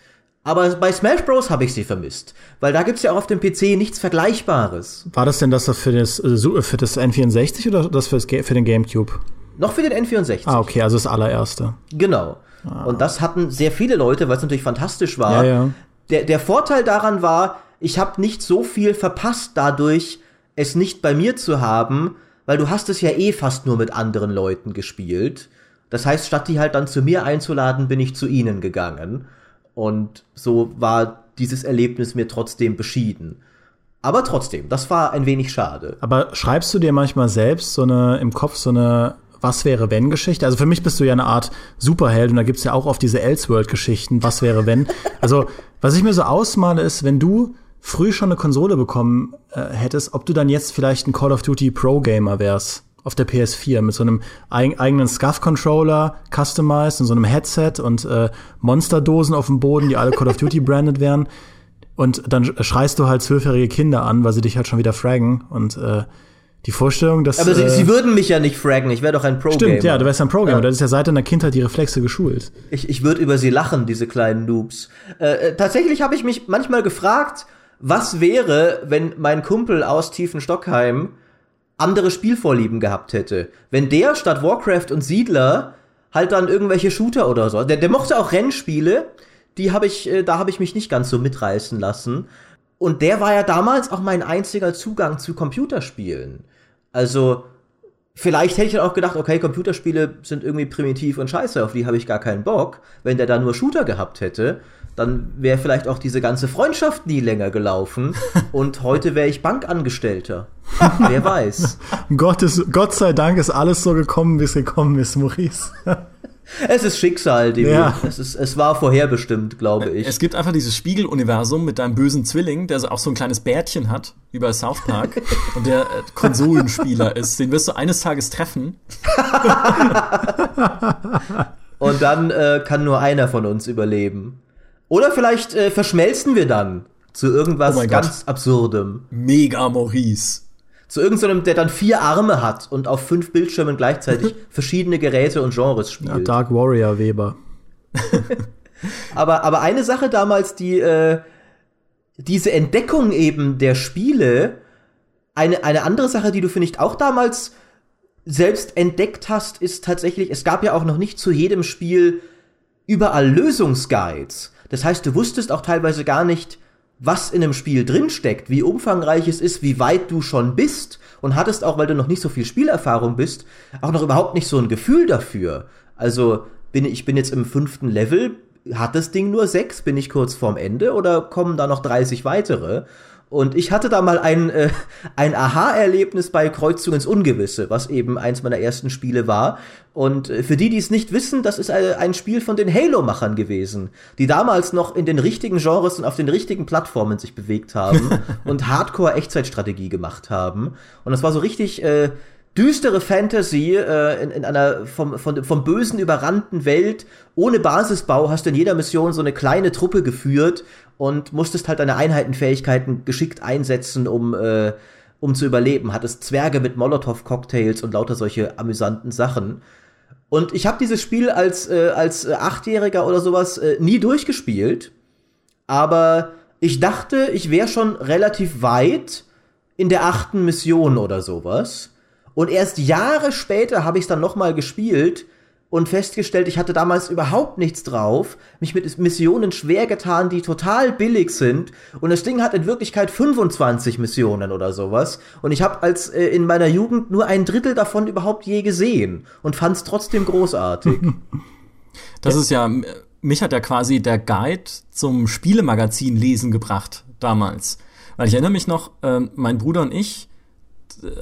aber bei Smash Bros. habe ich sie vermisst. Weil da gibt's ja auch auf dem PC nichts Vergleichbares. War das denn das für das, äh, für das N64 oder das für, für den GameCube? Noch für den N64. Ah, okay, also das allererste. Genau. Ah. Und das hatten sehr viele Leute, weil es natürlich fantastisch war. Ja, ja. Der, der Vorteil daran war, ich habe nicht so viel verpasst dadurch, es nicht bei mir zu haben, weil du hast es ja eh fast nur mit anderen Leuten gespielt. Das heißt, statt die halt dann zu mir einzuladen, bin ich zu ihnen gegangen. Und so war dieses Erlebnis mir trotzdem beschieden. Aber trotzdem, das war ein wenig schade. Aber schreibst du dir manchmal selbst so eine im Kopf so eine was wäre wenn Geschichte? Also für mich bist du ja eine Art Superheld und da gibt's ja auch oft diese Elseworld Geschichten, was wäre wenn? Also, was ich mir so ausmale ist, wenn du früh schon eine Konsole bekommen äh, hättest, ob du dann jetzt vielleicht ein Call of Duty Pro Gamer wärst auf der PS4 mit so einem eig eigenen SCUF-Controller customized und so einem Headset und äh, Monsterdosen auf dem Boden, die alle Call of Duty branded wären. Und dann schreist du halt zwölfjährige Kinder an, weil sie dich halt schon wieder fraggen. Und äh, die Vorstellung, dass. Aber sie, äh, sie würden mich ja nicht fraggen, ich wäre doch ein Pro-Gamer. Stimmt, ja, du wärst ein Pro-Gamer. Ja. Das ist ja seit deiner Kindheit die Reflexe geschult. Ich, ich würde über sie lachen, diese kleinen Noobs. Äh, äh tatsächlich habe ich mich manchmal gefragt, was wäre, wenn mein Kumpel aus Tiefen Stockheim andere Spielvorlieben gehabt hätte. Wenn der statt Warcraft und Siedler halt dann irgendwelche Shooter oder so. Der, der mochte auch Rennspiele, die habe ich, äh, da habe ich mich nicht ganz so mitreißen lassen. Und der war ja damals auch mein einziger Zugang zu Computerspielen. Also, vielleicht hätte ich dann auch gedacht, okay, Computerspiele sind irgendwie primitiv und scheiße, auf die habe ich gar keinen Bock. Wenn der da nur Shooter gehabt hätte, dann wäre vielleicht auch diese ganze Freundschaft nie länger gelaufen und heute wäre ich Bankangestellter. Wer weiß. Gott, ist, Gott sei Dank ist alles so gekommen, wie es gekommen ist, Maurice. Es ist Schicksal, Demi. Ja. Es, ist, es war vorherbestimmt, glaube ich. Es gibt einfach dieses Spiegeluniversum mit deinem bösen Zwilling, der auch so ein kleines Bärtchen hat, wie bei South Park, und der äh, Konsolenspieler ist. Den wirst du eines Tages treffen. und dann äh, kann nur einer von uns überleben. Oder vielleicht äh, verschmelzen wir dann zu irgendwas oh ganz Gott. Absurdem. Mega Maurice. Zu irgendeinem, der dann vier Arme hat und auf fünf Bildschirmen gleichzeitig verschiedene Geräte und Genres spielt. Ja, Dark Warrior Weber. aber, aber eine Sache damals, die äh, diese Entdeckung eben der Spiele, eine, eine andere Sache, die du, finde ich, auch damals selbst entdeckt hast, ist tatsächlich, es gab ja auch noch nicht zu jedem Spiel überall Lösungsguides. Das heißt, du wusstest auch teilweise gar nicht, was in einem Spiel drinsteckt, wie umfangreich es ist, wie weit du schon bist und hattest auch, weil du noch nicht so viel Spielerfahrung bist, auch noch überhaupt nicht so ein Gefühl dafür. Also bin ich bin jetzt im fünften Level, hat das Ding nur sechs, bin ich kurz vorm Ende oder kommen da noch 30 weitere? Und ich hatte da mal ein, äh, ein Aha-Erlebnis bei Kreuzung ins Ungewisse, was eben eins meiner ersten Spiele war. Und äh, für die, die es nicht wissen, das ist äh, ein Spiel von den Halo-Machern gewesen, die damals noch in den richtigen Genres und auf den richtigen Plattformen sich bewegt haben und Hardcore-Echtzeitstrategie gemacht haben. Und das war so richtig äh, düstere Fantasy äh, in, in einer vom, von, vom Bösen überrannten Welt. Ohne Basisbau hast du in jeder Mission so eine kleine Truppe geführt und musstest halt deine Einheitenfähigkeiten geschickt einsetzen, um, äh, um zu überleben. Hattest Zwerge mit Molotow-Cocktails und lauter solche amüsanten Sachen. Und ich habe dieses Spiel als, äh, als äh, Achtjähriger oder sowas äh, nie durchgespielt. Aber ich dachte, ich wäre schon relativ weit in der achten Mission oder sowas. Und erst Jahre später habe ich es dann noch mal gespielt und festgestellt, ich hatte damals überhaupt nichts drauf, mich mit Missionen schwer getan, die total billig sind. Und das Ding hat in Wirklichkeit 25 Missionen oder sowas. Und ich habe als äh, in meiner Jugend nur ein Drittel davon überhaupt je gesehen und fand es trotzdem großartig. Das ist ja mich hat ja quasi der Guide zum Spielemagazin lesen gebracht damals, weil ich erinnere mich noch, äh, mein Bruder und ich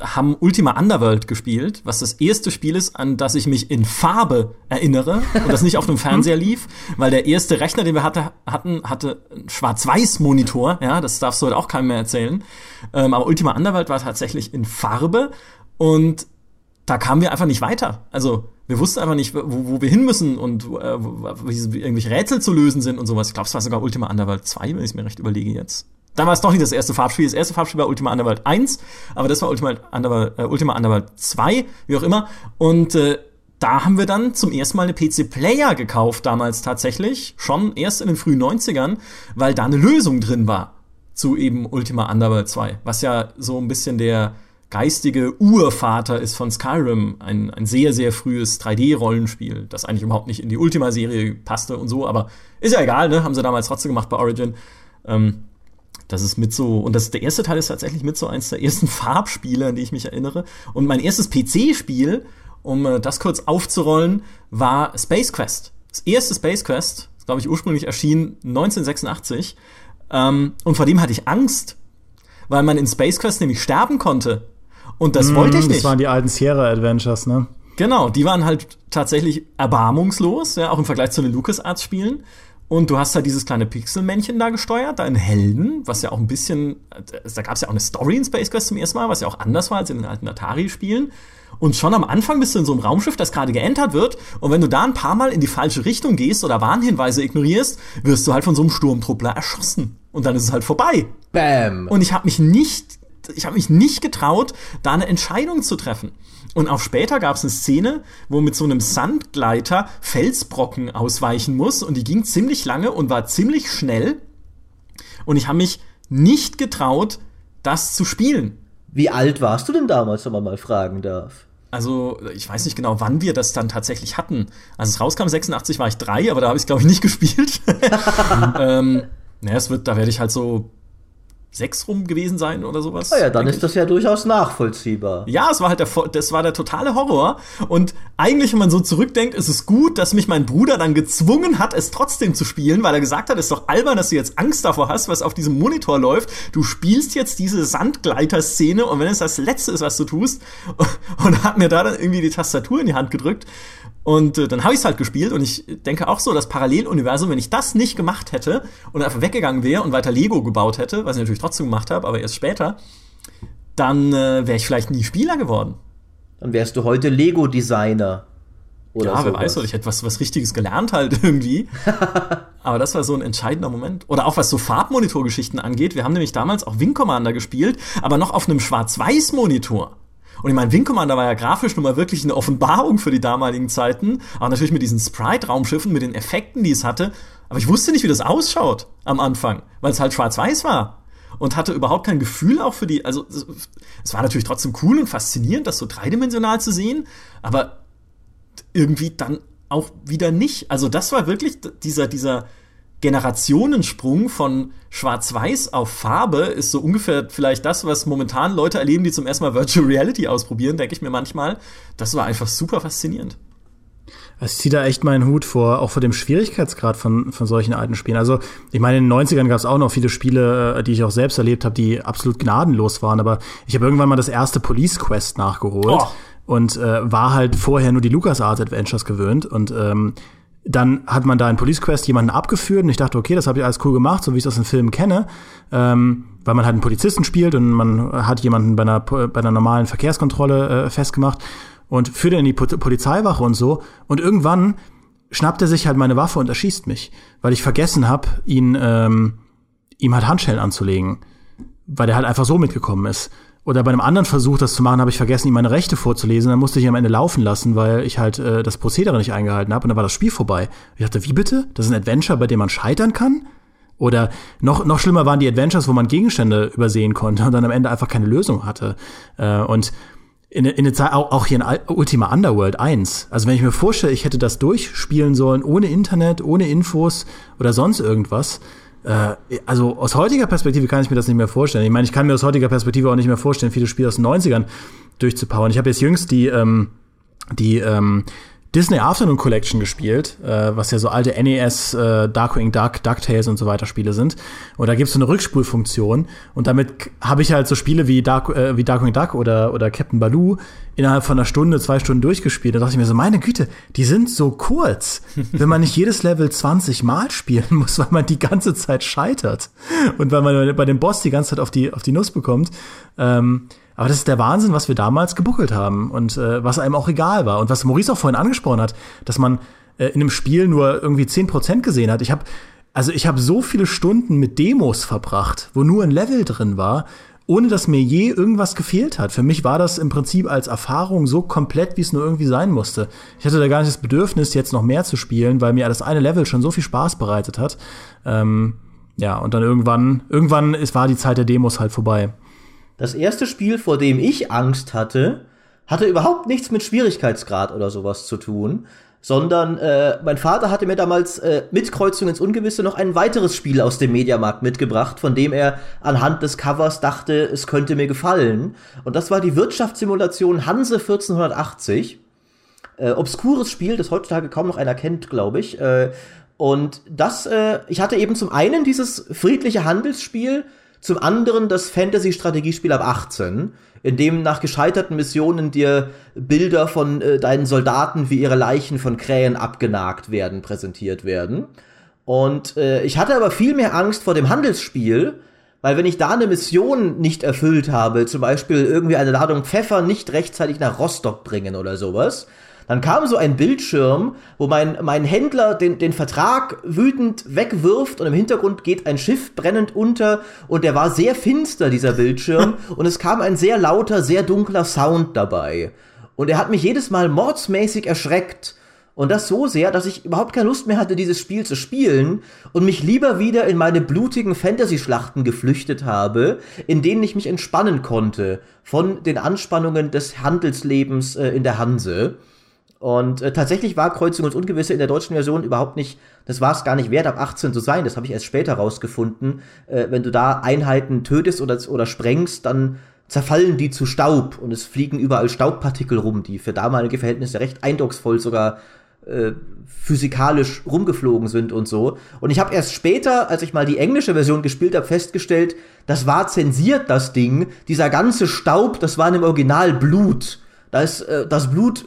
haben Ultima Underworld gespielt, was das erste Spiel ist, an das ich mich in Farbe erinnere und das nicht auf dem Fernseher lief, weil der erste Rechner, den wir hatte, hatten, hatte einen Schwarz-Weiß-Monitor, ja, das darfst du heute auch keinem mehr erzählen. Ähm, aber Ultima Underworld war tatsächlich in Farbe und da kamen wir einfach nicht weiter. Also wir wussten einfach nicht, wo, wo wir hin müssen und äh, wie irgendwelche Rätsel zu lösen sind und sowas. Ich glaube, es war sogar Ultima Underworld 2, wenn ich es mir recht überlege jetzt. Es doch nicht das erste Farbspiel. Das erste Farbspiel war Ultima Underworld 1, aber das war Ultima Underworld, äh, Ultima Underworld 2, wie auch immer. Und äh, da haben wir dann zum ersten Mal eine PC-Player gekauft, damals tatsächlich, schon erst in den frühen 90ern, weil da eine Lösung drin war zu eben Ultima Underworld 2, was ja so ein bisschen der geistige Urvater ist von Skyrim, ein, ein sehr, sehr frühes 3D-Rollenspiel, das eigentlich überhaupt nicht in die Ultima-Serie passte und so, aber ist ja egal, ne? Haben sie damals trotzdem gemacht bei Origin. Ähm, das ist mit so, und das, der erste Teil ist tatsächlich mit so eins der ersten Farbspiele, an die ich mich erinnere. Und mein erstes PC-Spiel, um äh, das kurz aufzurollen, war Space Quest. Das erste Space Quest, glaube ich, ursprünglich erschien 1986. Ähm, und vor dem hatte ich Angst, weil man in Space Quest nämlich sterben konnte. Und das mm, wollte ich nicht. Das waren die alten Sierra Adventures, ne? Genau, die waren halt tatsächlich erbarmungslos, ja, auch im Vergleich zu den LucasArts-Spielen. Und du hast halt dieses kleine Pixelmännchen da gesteuert, deinen Helden, was ja auch ein bisschen, da gab es ja auch eine Story in Space Quest zum ersten Mal, was ja auch anders war als in den alten Atari-Spielen. Und schon am Anfang bist du in so einem Raumschiff, das gerade geentert wird. Und wenn du da ein paar Mal in die falsche Richtung gehst oder Warnhinweise ignorierst, wirst du halt von so einem Sturmtruppler erschossen. Und dann ist es halt vorbei. Bam. Und ich habe mich nicht, ich habe mich nicht getraut, da eine Entscheidung zu treffen. Und auch später gab es eine Szene, wo mit so einem Sandgleiter Felsbrocken ausweichen muss und die ging ziemlich lange und war ziemlich schnell. Und ich habe mich nicht getraut, das zu spielen. Wie alt warst du denn damals, wenn man mal fragen darf? Also, ich weiß nicht genau, wann wir das dann tatsächlich hatten. Als es rauskam, 86 war ich drei, aber da habe ich glaube ich nicht gespielt. ähm, naja, es wird, da werde ich halt so sechs rum gewesen sein oder sowas. Ah ja, dann ist das ja durchaus nachvollziehbar. Ja, es war halt der, das war der totale Horror. Und eigentlich, wenn man so zurückdenkt, ist es gut, dass mich mein Bruder dann gezwungen hat, es trotzdem zu spielen, weil er gesagt hat, es ist doch albern, dass du jetzt Angst davor hast, was auf diesem Monitor läuft. Du spielst jetzt diese Sandgleiter-Szene und wenn es das Letzte ist, was du tust, und hat mir da dann irgendwie die Tastatur in die Hand gedrückt. Und äh, dann habe ich es halt gespielt und ich denke auch so, das Paralleluniversum, wenn ich das nicht gemacht hätte und einfach weggegangen wäre und weiter Lego gebaut hätte, was ich natürlich trotzdem gemacht habe, aber erst später, dann äh, wäre ich vielleicht nie Spieler geworden. Dann wärst du heute Lego-Designer. Oder ja, wer weiß, oder ich hätte was, was Richtiges gelernt halt irgendwie. aber das war so ein entscheidender Moment. Oder auch was so Farbmonitorgeschichten angeht. Wir haben nämlich damals auch Wing Commander gespielt, aber noch auf einem Schwarz-Weiß-Monitor. Und ich meine, Wing Commander war ja grafisch nun mal wirklich eine Offenbarung für die damaligen Zeiten. Aber natürlich mit diesen Sprite-Raumschiffen, mit den Effekten, die es hatte. Aber ich wusste nicht, wie das ausschaut am Anfang, weil es halt schwarz-weiß war. Und hatte überhaupt kein Gefühl auch für die, also es war natürlich trotzdem cool und faszinierend, das so dreidimensional zu sehen, aber irgendwie dann auch wieder nicht. Also das war wirklich dieser, dieser, Generationensprung von Schwarz-Weiß auf Farbe ist so ungefähr vielleicht das, was momentan Leute erleben, die zum ersten Mal Virtual Reality ausprobieren, denke ich mir manchmal. Das war einfach super faszinierend. Also ich ziehe da echt meinen Hut vor, auch vor dem Schwierigkeitsgrad von, von solchen alten Spielen. Also, ich meine, in den 90ern gab es auch noch viele Spiele, äh, die ich auch selbst erlebt habe, die absolut gnadenlos waren. Aber ich habe irgendwann mal das erste Police Quest nachgeholt oh. und äh, war halt vorher nur die LucasArts Adventures gewöhnt. Und ähm, dann hat man da in Police Quest jemanden abgeführt und ich dachte, okay, das habe ich alles cool gemacht, so wie ich aus den Filmen kenne, ähm, weil man halt einen Polizisten spielt und man hat jemanden bei einer, bei einer normalen Verkehrskontrolle äh, festgemacht und führt ihn in die po Polizeiwache und so und irgendwann schnappt er sich halt meine Waffe und erschießt mich, weil ich vergessen habe, ihn ähm, ihm halt Handschellen anzulegen, weil der halt einfach so mitgekommen ist. Oder bei einem anderen Versuch, das zu machen, habe ich vergessen, ihm meine Rechte vorzulesen. Dann musste ich am Ende laufen lassen, weil ich halt äh, das Prozedere nicht eingehalten habe. Und dann war das Spiel vorbei. Ich dachte, wie bitte? Das ist ein Adventure, bei dem man scheitern kann? Oder noch, noch schlimmer waren die Adventures, wo man Gegenstände übersehen konnte und dann am Ende einfach keine Lösung hatte. Äh, und in, in der Zeit, auch, auch hier in Ultima Underworld 1. Also wenn ich mir vorstelle, ich hätte das durchspielen sollen, ohne Internet, ohne Infos oder sonst irgendwas, äh, also aus heutiger Perspektive kann ich mir das nicht mehr vorstellen. Ich meine, ich kann mir aus heutiger Perspektive auch nicht mehr vorstellen, viele Spiele aus den 90ern durchzupowern. Ich habe jetzt jüngst die, ähm, die ähm, Disney Afternoon Collection gespielt, äh, was ja so alte NES, äh, Darkwing Duck, DuckTales und so weiter Spiele sind. Und da gibt's so eine Rückspulfunktion. Und damit habe ich halt so Spiele wie, Dark, äh, wie Darkwing Duck oder, oder Captain Baloo innerhalb von einer Stunde, zwei Stunden durchgespielt. Da dachte ich mir so, meine Güte, die sind so kurz. wenn man nicht jedes Level 20 Mal spielen muss, weil man die ganze Zeit scheitert. Und weil man bei dem Boss die ganze Zeit auf die, auf die Nuss bekommt. Ähm, aber das ist der Wahnsinn, was wir damals gebuckelt haben und äh, was einem auch egal war. Und was Maurice auch vorhin angesprochen hat, dass man äh, in einem Spiel nur irgendwie 10% gesehen hat. Ich habe also ich habe so viele Stunden mit Demos verbracht, wo nur ein Level drin war, ohne dass mir je irgendwas gefehlt hat. Für mich war das im Prinzip als Erfahrung so komplett, wie es nur irgendwie sein musste. Ich hatte da gar nicht das Bedürfnis, jetzt noch mehr zu spielen, weil mir das eine Level schon so viel Spaß bereitet hat. Ähm, ja, und dann irgendwann, irgendwann ist, war die Zeit der Demos halt vorbei. Das erste Spiel, vor dem ich Angst hatte, hatte überhaupt nichts mit Schwierigkeitsgrad oder sowas zu tun, sondern äh, mein Vater hatte mir damals äh, mit Kreuzung ins Ungewisse noch ein weiteres Spiel aus dem Mediamarkt mitgebracht, von dem er anhand des Covers dachte, es könnte mir gefallen. Und das war die Wirtschaftssimulation Hanse 1480. Äh, obskures Spiel, das heutzutage kaum noch einer kennt, glaube ich. Äh, und das, äh, ich hatte eben zum einen dieses friedliche Handelsspiel, zum anderen das Fantasy-Strategiespiel ab 18, in dem nach gescheiterten Missionen dir Bilder von äh, deinen Soldaten, wie ihre Leichen von Krähen abgenagt werden, präsentiert werden. Und äh, ich hatte aber viel mehr Angst vor dem Handelsspiel, weil wenn ich da eine Mission nicht erfüllt habe, zum Beispiel irgendwie eine Ladung Pfeffer nicht rechtzeitig nach Rostock bringen oder sowas, dann kam so ein Bildschirm, wo mein, mein Händler den, den Vertrag wütend wegwirft und im Hintergrund geht ein Schiff brennend unter und der war sehr finster, dieser Bildschirm, und es kam ein sehr lauter, sehr dunkler Sound dabei. Und er hat mich jedes Mal mordsmäßig erschreckt. Und das so sehr, dass ich überhaupt keine Lust mehr hatte, dieses Spiel zu spielen und mich lieber wieder in meine blutigen Fantasy-Schlachten geflüchtet habe, in denen ich mich entspannen konnte von den Anspannungen des Handelslebens äh, in der Hanse. Und äh, tatsächlich war Kreuzung ins Ungewisse in der deutschen Version überhaupt nicht, das war es gar nicht wert, ab 18 zu sein. Das habe ich erst später rausgefunden. Äh, wenn du da Einheiten tötest oder, oder sprengst, dann zerfallen die zu Staub und es fliegen überall Staubpartikel rum, die für damalige Verhältnisse recht eindrucksvoll sogar äh, physikalisch rumgeflogen sind und so. Und ich habe erst später, als ich mal die englische Version gespielt habe, festgestellt, das war zensiert, das Ding. Dieser ganze Staub, das war im Original Blut. Da ist äh, das Blut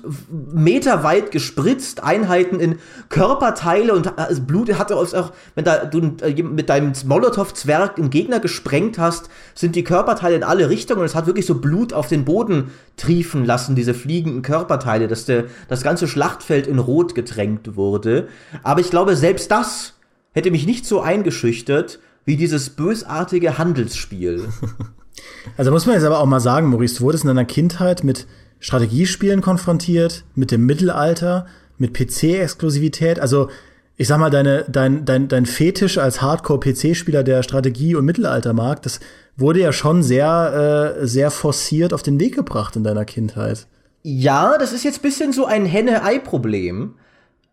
meterweit gespritzt, Einheiten in Körperteile und das Blut hatte auch, wenn da, du äh, mit deinem Molotow-Zwerg einen Gegner gesprengt hast, sind die Körperteile in alle Richtungen und es hat wirklich so Blut auf den Boden triefen lassen, diese fliegenden Körperteile, dass der, das ganze Schlachtfeld in Rot getränkt wurde. Aber ich glaube, selbst das hätte mich nicht so eingeschüchtert wie dieses bösartige Handelsspiel. Also muss man jetzt aber auch mal sagen, Maurice, du wurdest in deiner Kindheit mit Strategiespielen konfrontiert, mit dem Mittelalter, mit PC-Exklusivität. Also ich sag mal, deine, dein, dein, dein Fetisch als Hardcore-PC-Spieler der Strategie- und Mittelalter mag, das wurde ja schon sehr, äh, sehr forciert auf den Weg gebracht in deiner Kindheit. Ja, das ist jetzt bisschen so ein Henne-Ei-Problem.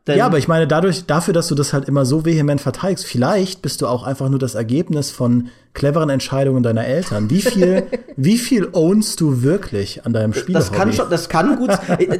Denn ja, aber ich meine, dadurch, dafür, dass du das halt immer so vehement verteidigst, vielleicht bist du auch einfach nur das Ergebnis von cleveren Entscheidungen deiner Eltern. Wie viel, wie viel ownst du wirklich an deinem Spiel? Das kann schon, das kann gut.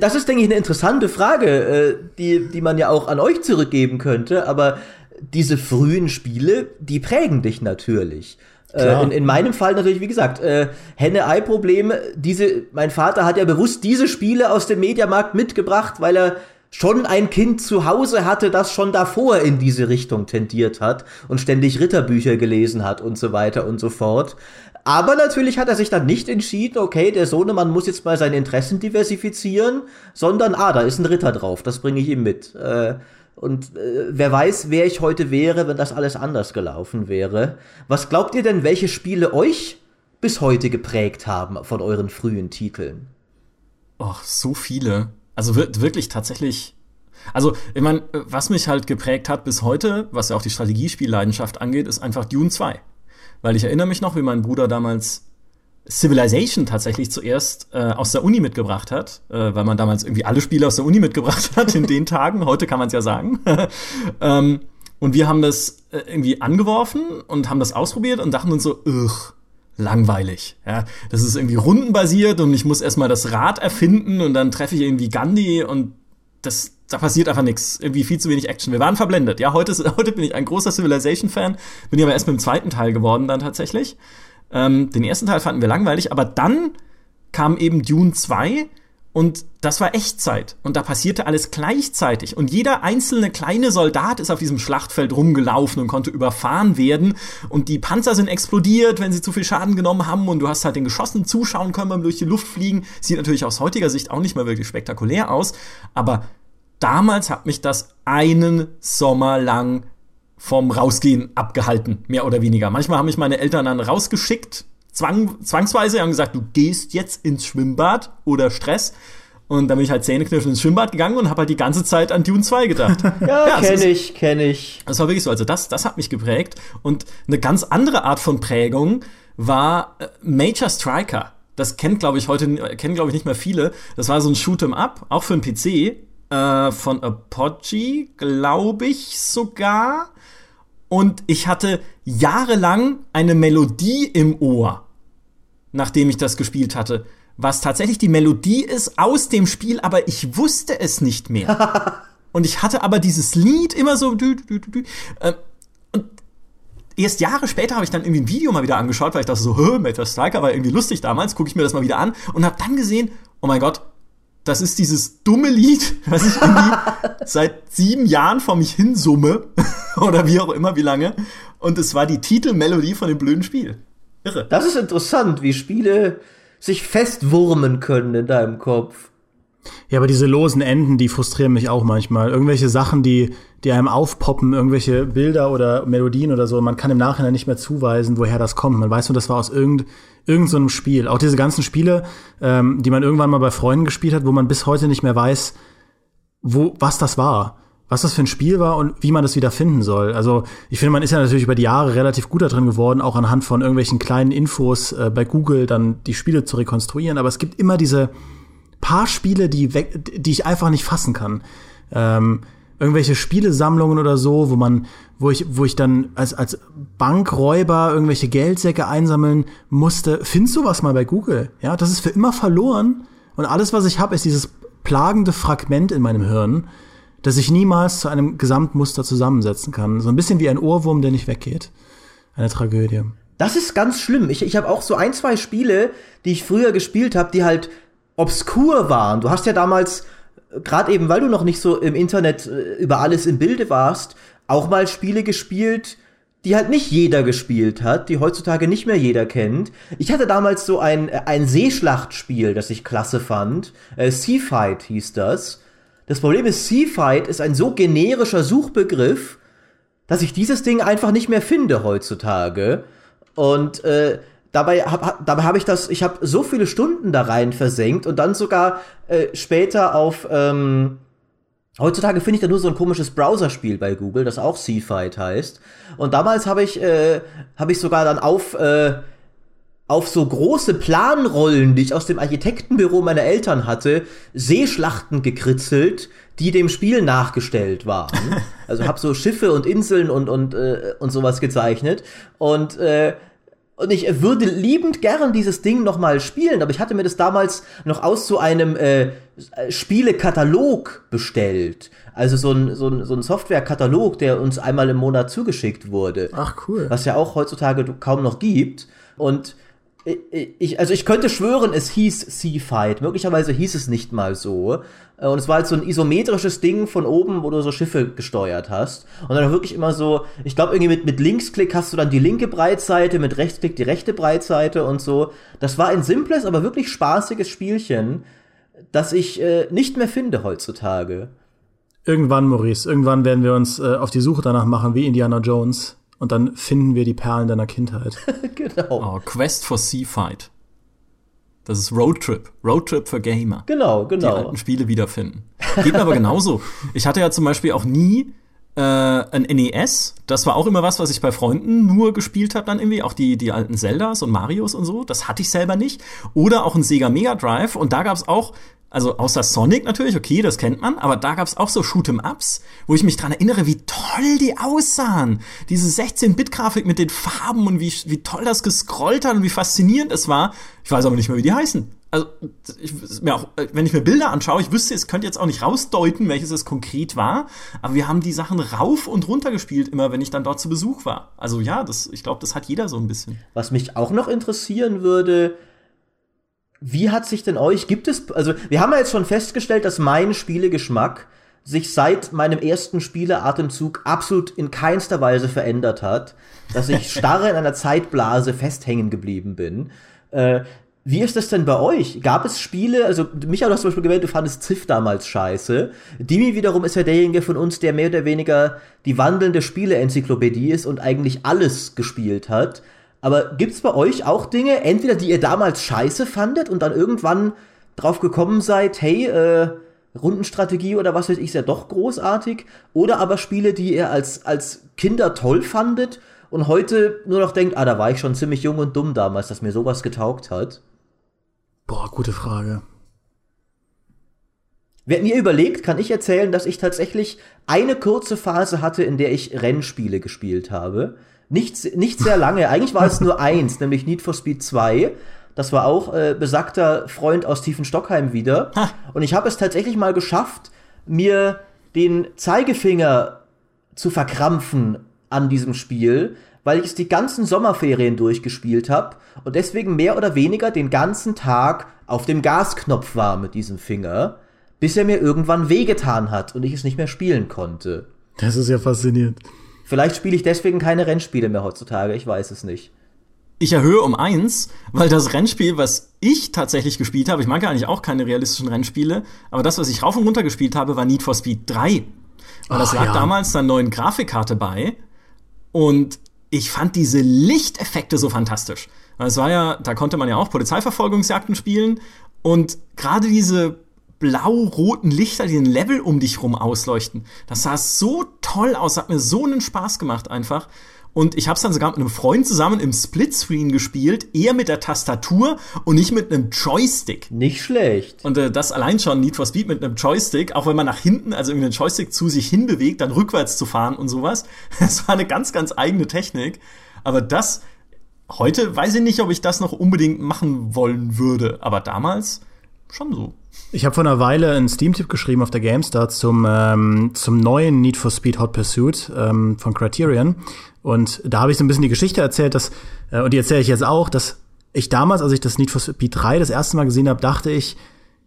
das ist, denke ich, eine interessante Frage, äh, die, die man ja auch an euch zurückgeben könnte. Aber diese frühen Spiele, die prägen dich natürlich. Äh, in, in, meinem Fall natürlich, wie gesagt, äh, Henne-Ei-Problem. Diese, mein Vater hat ja bewusst diese Spiele aus dem Mediamarkt mitgebracht, weil er schon ein Kind zu Hause hatte, das schon davor in diese Richtung tendiert hat und ständig Ritterbücher gelesen hat und so weiter und so fort. Aber natürlich hat er sich dann nicht entschieden, okay, der Sohnemann muss jetzt mal seine Interessen diversifizieren, sondern, ah, da ist ein Ritter drauf, das bringe ich ihm mit. Äh, und äh, wer weiß, wer ich heute wäre, wenn das alles anders gelaufen wäre. Was glaubt ihr denn, welche Spiele euch bis heute geprägt haben von euren frühen Titeln? Och, so viele. Also wirklich tatsächlich. Also, ich meine, was mich halt geprägt hat bis heute, was ja auch die Strategiespielleidenschaft angeht, ist einfach Dune 2. Weil ich erinnere mich noch, wie mein Bruder damals Civilization tatsächlich zuerst äh, aus der Uni mitgebracht hat, äh, weil man damals irgendwie alle Spiele aus der Uni mitgebracht hat in den Tagen. Heute kann man es ja sagen. ähm, und wir haben das äh, irgendwie angeworfen und haben das ausprobiert und dachten uns so, ugh, langweilig. Ja, das ist irgendwie rundenbasiert und ich muss erstmal das Rad erfinden und dann treffe ich irgendwie Gandhi und das, da passiert einfach nichts. Irgendwie viel zu wenig Action. Wir waren verblendet. Ja, heute, heute bin ich ein großer Civilization-Fan, bin ich aber erst mit dem zweiten Teil geworden dann tatsächlich. Ähm, den ersten Teil fanden wir langweilig, aber dann kam eben Dune 2 und das war Echtzeit. Und da passierte alles gleichzeitig. Und jeder einzelne kleine Soldat ist auf diesem Schlachtfeld rumgelaufen und konnte überfahren werden. Und die Panzer sind explodiert, wenn sie zu viel Schaden genommen haben. Und du hast halt den Geschossen zuschauen können beim durch die Luft fliegen. Sieht natürlich aus heutiger Sicht auch nicht mehr wirklich spektakulär aus. Aber damals hat mich das einen Sommer lang vom Rausgehen abgehalten, mehr oder weniger. Manchmal haben mich meine Eltern dann rausgeschickt, zwang, zwangsweise haben gesagt, du gehst jetzt ins Schwimmbad oder Stress. Und dann bin ich halt zähneknirschend ins Schwimmbad gegangen und habe halt die ganze Zeit an Dune 2 gedacht. ja, ja kenne ich, kenne ich. Das war wirklich so. Also das, das hat mich geprägt. Und eine ganz andere Art von Prägung war äh, Major Striker. Das kennt, glaube ich, heute, kennen, glaube ich, nicht mehr viele. Das war so ein Shoot'em Up, auch für einen PC, äh, von Apogee, glaube ich sogar. Und ich hatte jahrelang eine Melodie im Ohr nachdem ich das gespielt hatte. Was tatsächlich die Melodie ist aus dem Spiel, aber ich wusste es nicht mehr. und ich hatte aber dieses Lied immer so. Dü, dü, dü, äh, und erst Jahre später habe ich dann irgendwie ein Video mal wieder angeschaut, weil ich dachte so, hä, Metal Striker war irgendwie lustig damals, gucke ich mir das mal wieder an und habe dann gesehen, oh mein Gott, das ist dieses dumme Lied, was ich irgendwie seit sieben Jahren vor mich hinsumme oder wie auch immer, wie lange. Und es war die Titelmelodie von dem blöden Spiel. Irre. Das ist interessant, wie Spiele sich festwurmen können in deinem Kopf. Ja, aber diese losen Enden, die frustrieren mich auch manchmal. Irgendwelche Sachen, die, die einem aufpoppen, irgendwelche Bilder oder Melodien oder so. Man kann im Nachhinein nicht mehr zuweisen, woher das kommt. Man weiß nur, das war aus irgendeinem irgend so Spiel. Auch diese ganzen Spiele, ähm, die man irgendwann mal bei Freunden gespielt hat, wo man bis heute nicht mehr weiß, wo, was das war was das für ein Spiel war und wie man das wieder finden soll. Also ich finde, man ist ja natürlich über die Jahre relativ gut darin geworden, auch anhand von irgendwelchen kleinen Infos äh, bei Google dann die Spiele zu rekonstruieren. Aber es gibt immer diese paar Spiele, die, weg, die ich einfach nicht fassen kann. Ähm, irgendwelche Spielesammlungen oder so, wo man, wo ich, wo ich dann als, als Bankräuber irgendwelche Geldsäcke einsammeln musste. Findest du was mal bei Google? Ja, das ist für immer verloren. Und alles, was ich habe, ist dieses plagende Fragment in meinem Hirn das ich niemals zu einem Gesamtmuster zusammensetzen kann. So ein bisschen wie ein Ohrwurm, der nicht weggeht. Eine Tragödie. Das ist ganz schlimm. Ich, ich habe auch so ein, zwei Spiele, die ich früher gespielt habe, die halt obskur waren. Du hast ja damals, gerade eben, weil du noch nicht so im Internet äh, über alles im Bilde warst, auch mal Spiele gespielt, die halt nicht jeder gespielt hat, die heutzutage nicht mehr jeder kennt. Ich hatte damals so ein, äh, ein Seeschlachtspiel, das ich klasse fand. Äh, Sea hieß das. Das Problem ist, Seafight ist ein so generischer Suchbegriff, dass ich dieses Ding einfach nicht mehr finde heutzutage. Und äh, dabei habe dabei hab ich das, ich habe so viele Stunden da rein versenkt und dann sogar äh, später auf ähm, Heutzutage finde ich da nur so ein komisches Browserspiel bei Google, das auch Seafight heißt. Und damals habe ich, äh, hab ich sogar dann auf äh, auf so große Planrollen, die ich aus dem Architektenbüro meiner Eltern hatte, Seeschlachten gekritzelt, die dem Spiel nachgestellt waren. Also habe so Schiffe und Inseln und und äh, und sowas gezeichnet und äh, und ich würde liebend gern dieses Ding noch mal spielen, aber ich hatte mir das damals noch aus so einem äh, Spielekatalog bestellt. Also so ein, so ein, so ein Softwarekatalog, der uns einmal im Monat zugeschickt wurde. Ach cool. Was ja auch heutzutage kaum noch gibt. Und ich, also ich könnte schwören, es hieß Sea Fight. Möglicherweise hieß es nicht mal so. Äh, und es war halt so ein isometrisches Ding von oben, wo du so Schiffe gesteuert hast. Und dann wirklich immer so, ich glaube, irgendwie mit, mit Linksklick hast du dann die linke Breitseite, mit Rechtsklick die rechte Breitseite und so. Das war ein simples, aber wirklich spaßiges Spielchen, das ich äh, nicht mehr finde heutzutage. Irgendwann, Maurice, irgendwann werden wir uns äh, auf die Suche danach machen, wie Indiana Jones Und dann finden wir die Perlen deiner Kindheit. genau. Oh, Quest for Sea Fight. Das ist Roadtrip. Roadtrip für Gamer. Genau, genau. Die alten Spiele wiederfinden. Geht mir aber genauso. Ich hatte ja zum Beispiel auch nie äh, ein NES. Das war auch immer was, was ich bei Freunden nur gespielt habe dann irgendwie. Auch die, die alten Zeldas und Marios und so. Das hatte ich selber nicht. Oder auch ein Sega Mega Drive. Und da gab es auch also außer Sonic natürlich, okay, das kennt man, aber da gab's auch so Shoot'em-Ups, wo ich mich dran erinnere, wie toll die aussahen. Diese 16-Bit-Grafik mit den Farben und wie, wie toll das gescrollt hat und wie faszinierend es war. Ich weiß aber nicht mehr, wie die heißen. Also, ich, auch, wenn ich mir Bilder anschaue, ich wüsste, es könnte jetzt auch nicht rausdeuten, welches es konkret war, aber wir haben die Sachen rauf und runter gespielt, immer wenn ich dann dort zu Besuch war. Also ja, das, ich glaube, das hat jeder so ein bisschen. Was mich auch noch interessieren würde, wie hat sich denn euch, gibt es, also wir haben ja jetzt schon festgestellt, dass mein Spielegeschmack sich seit meinem ersten Spieleatemzug absolut in keinster Weise verändert hat, dass ich starre in einer Zeitblase festhängen geblieben bin. Äh, wie ist das denn bei euch? Gab es Spiele, also Michael, du hast zum Beispiel gewählt, du fandest Ziff damals scheiße. Dimi wiederum ist ja derjenige von uns, der mehr oder weniger die wandelnde Spieleenzyklopädie ist und eigentlich alles gespielt hat. Aber gibt's bei euch auch Dinge, entweder die ihr damals scheiße fandet und dann irgendwann drauf gekommen seid, hey, äh, Rundenstrategie oder was weiß ich, ist ja doch großartig, oder aber Spiele, die ihr als, als Kinder toll fandet und heute nur noch denkt, ah, da war ich schon ziemlich jung und dumm damals, dass mir sowas getaugt hat? Boah, gute Frage. Wer mir überlegt, kann ich erzählen, dass ich tatsächlich eine kurze Phase hatte, in der ich Rennspiele gespielt habe. Nicht, nicht sehr lange. Eigentlich war es nur eins, nämlich Need for Speed 2. Das war auch äh, besagter Freund aus Tiefenstockheim wieder. Ha. Und ich habe es tatsächlich mal geschafft, mir den Zeigefinger zu verkrampfen an diesem Spiel, weil ich es die ganzen Sommerferien durchgespielt habe und deswegen mehr oder weniger den ganzen Tag auf dem Gasknopf war mit diesem Finger, bis er mir irgendwann wehgetan hat und ich es nicht mehr spielen konnte. Das ist ja faszinierend. Vielleicht spiele ich deswegen keine Rennspiele mehr heutzutage, ich weiß es nicht. Ich erhöhe um eins, weil das Rennspiel, was ich tatsächlich gespielt habe, ich mag ja eigentlich auch keine realistischen Rennspiele, aber das, was ich rauf und runter gespielt habe, war Need for Speed 3. Und das lag ja. damals einer neuen Grafikkarte bei. Und ich fand diese Lichteffekte so fantastisch. Es war ja, da konnte man ja auch Polizeiverfolgungsjagden spielen. Und gerade diese blau-roten Lichter, die den Level um dich rum ausleuchten. Das sah so toll aus, hat mir so einen Spaß gemacht einfach. Und ich habe es dann sogar mit einem Freund zusammen im Splitscreen gespielt, eher mit der Tastatur und nicht mit einem Joystick. Nicht schlecht. Und äh, das allein schon Need for Speed mit einem Joystick, auch wenn man nach hinten, also irgendwie den Joystick zu sich hinbewegt, dann rückwärts zu fahren und sowas. Das war eine ganz, ganz eigene Technik. Aber das, heute weiß ich nicht, ob ich das noch unbedingt machen wollen würde. Aber damals schon so. Ich habe vor einer Weile einen Steam-Tipp geschrieben auf der GameStar zum, ähm, zum neuen Need for Speed Hot Pursuit ähm, von Criterion. Und da habe ich so ein bisschen die Geschichte erzählt, dass, äh, und die erzähle ich jetzt auch, dass ich damals, als ich das Need for Speed 3 das erste Mal gesehen habe, dachte ich,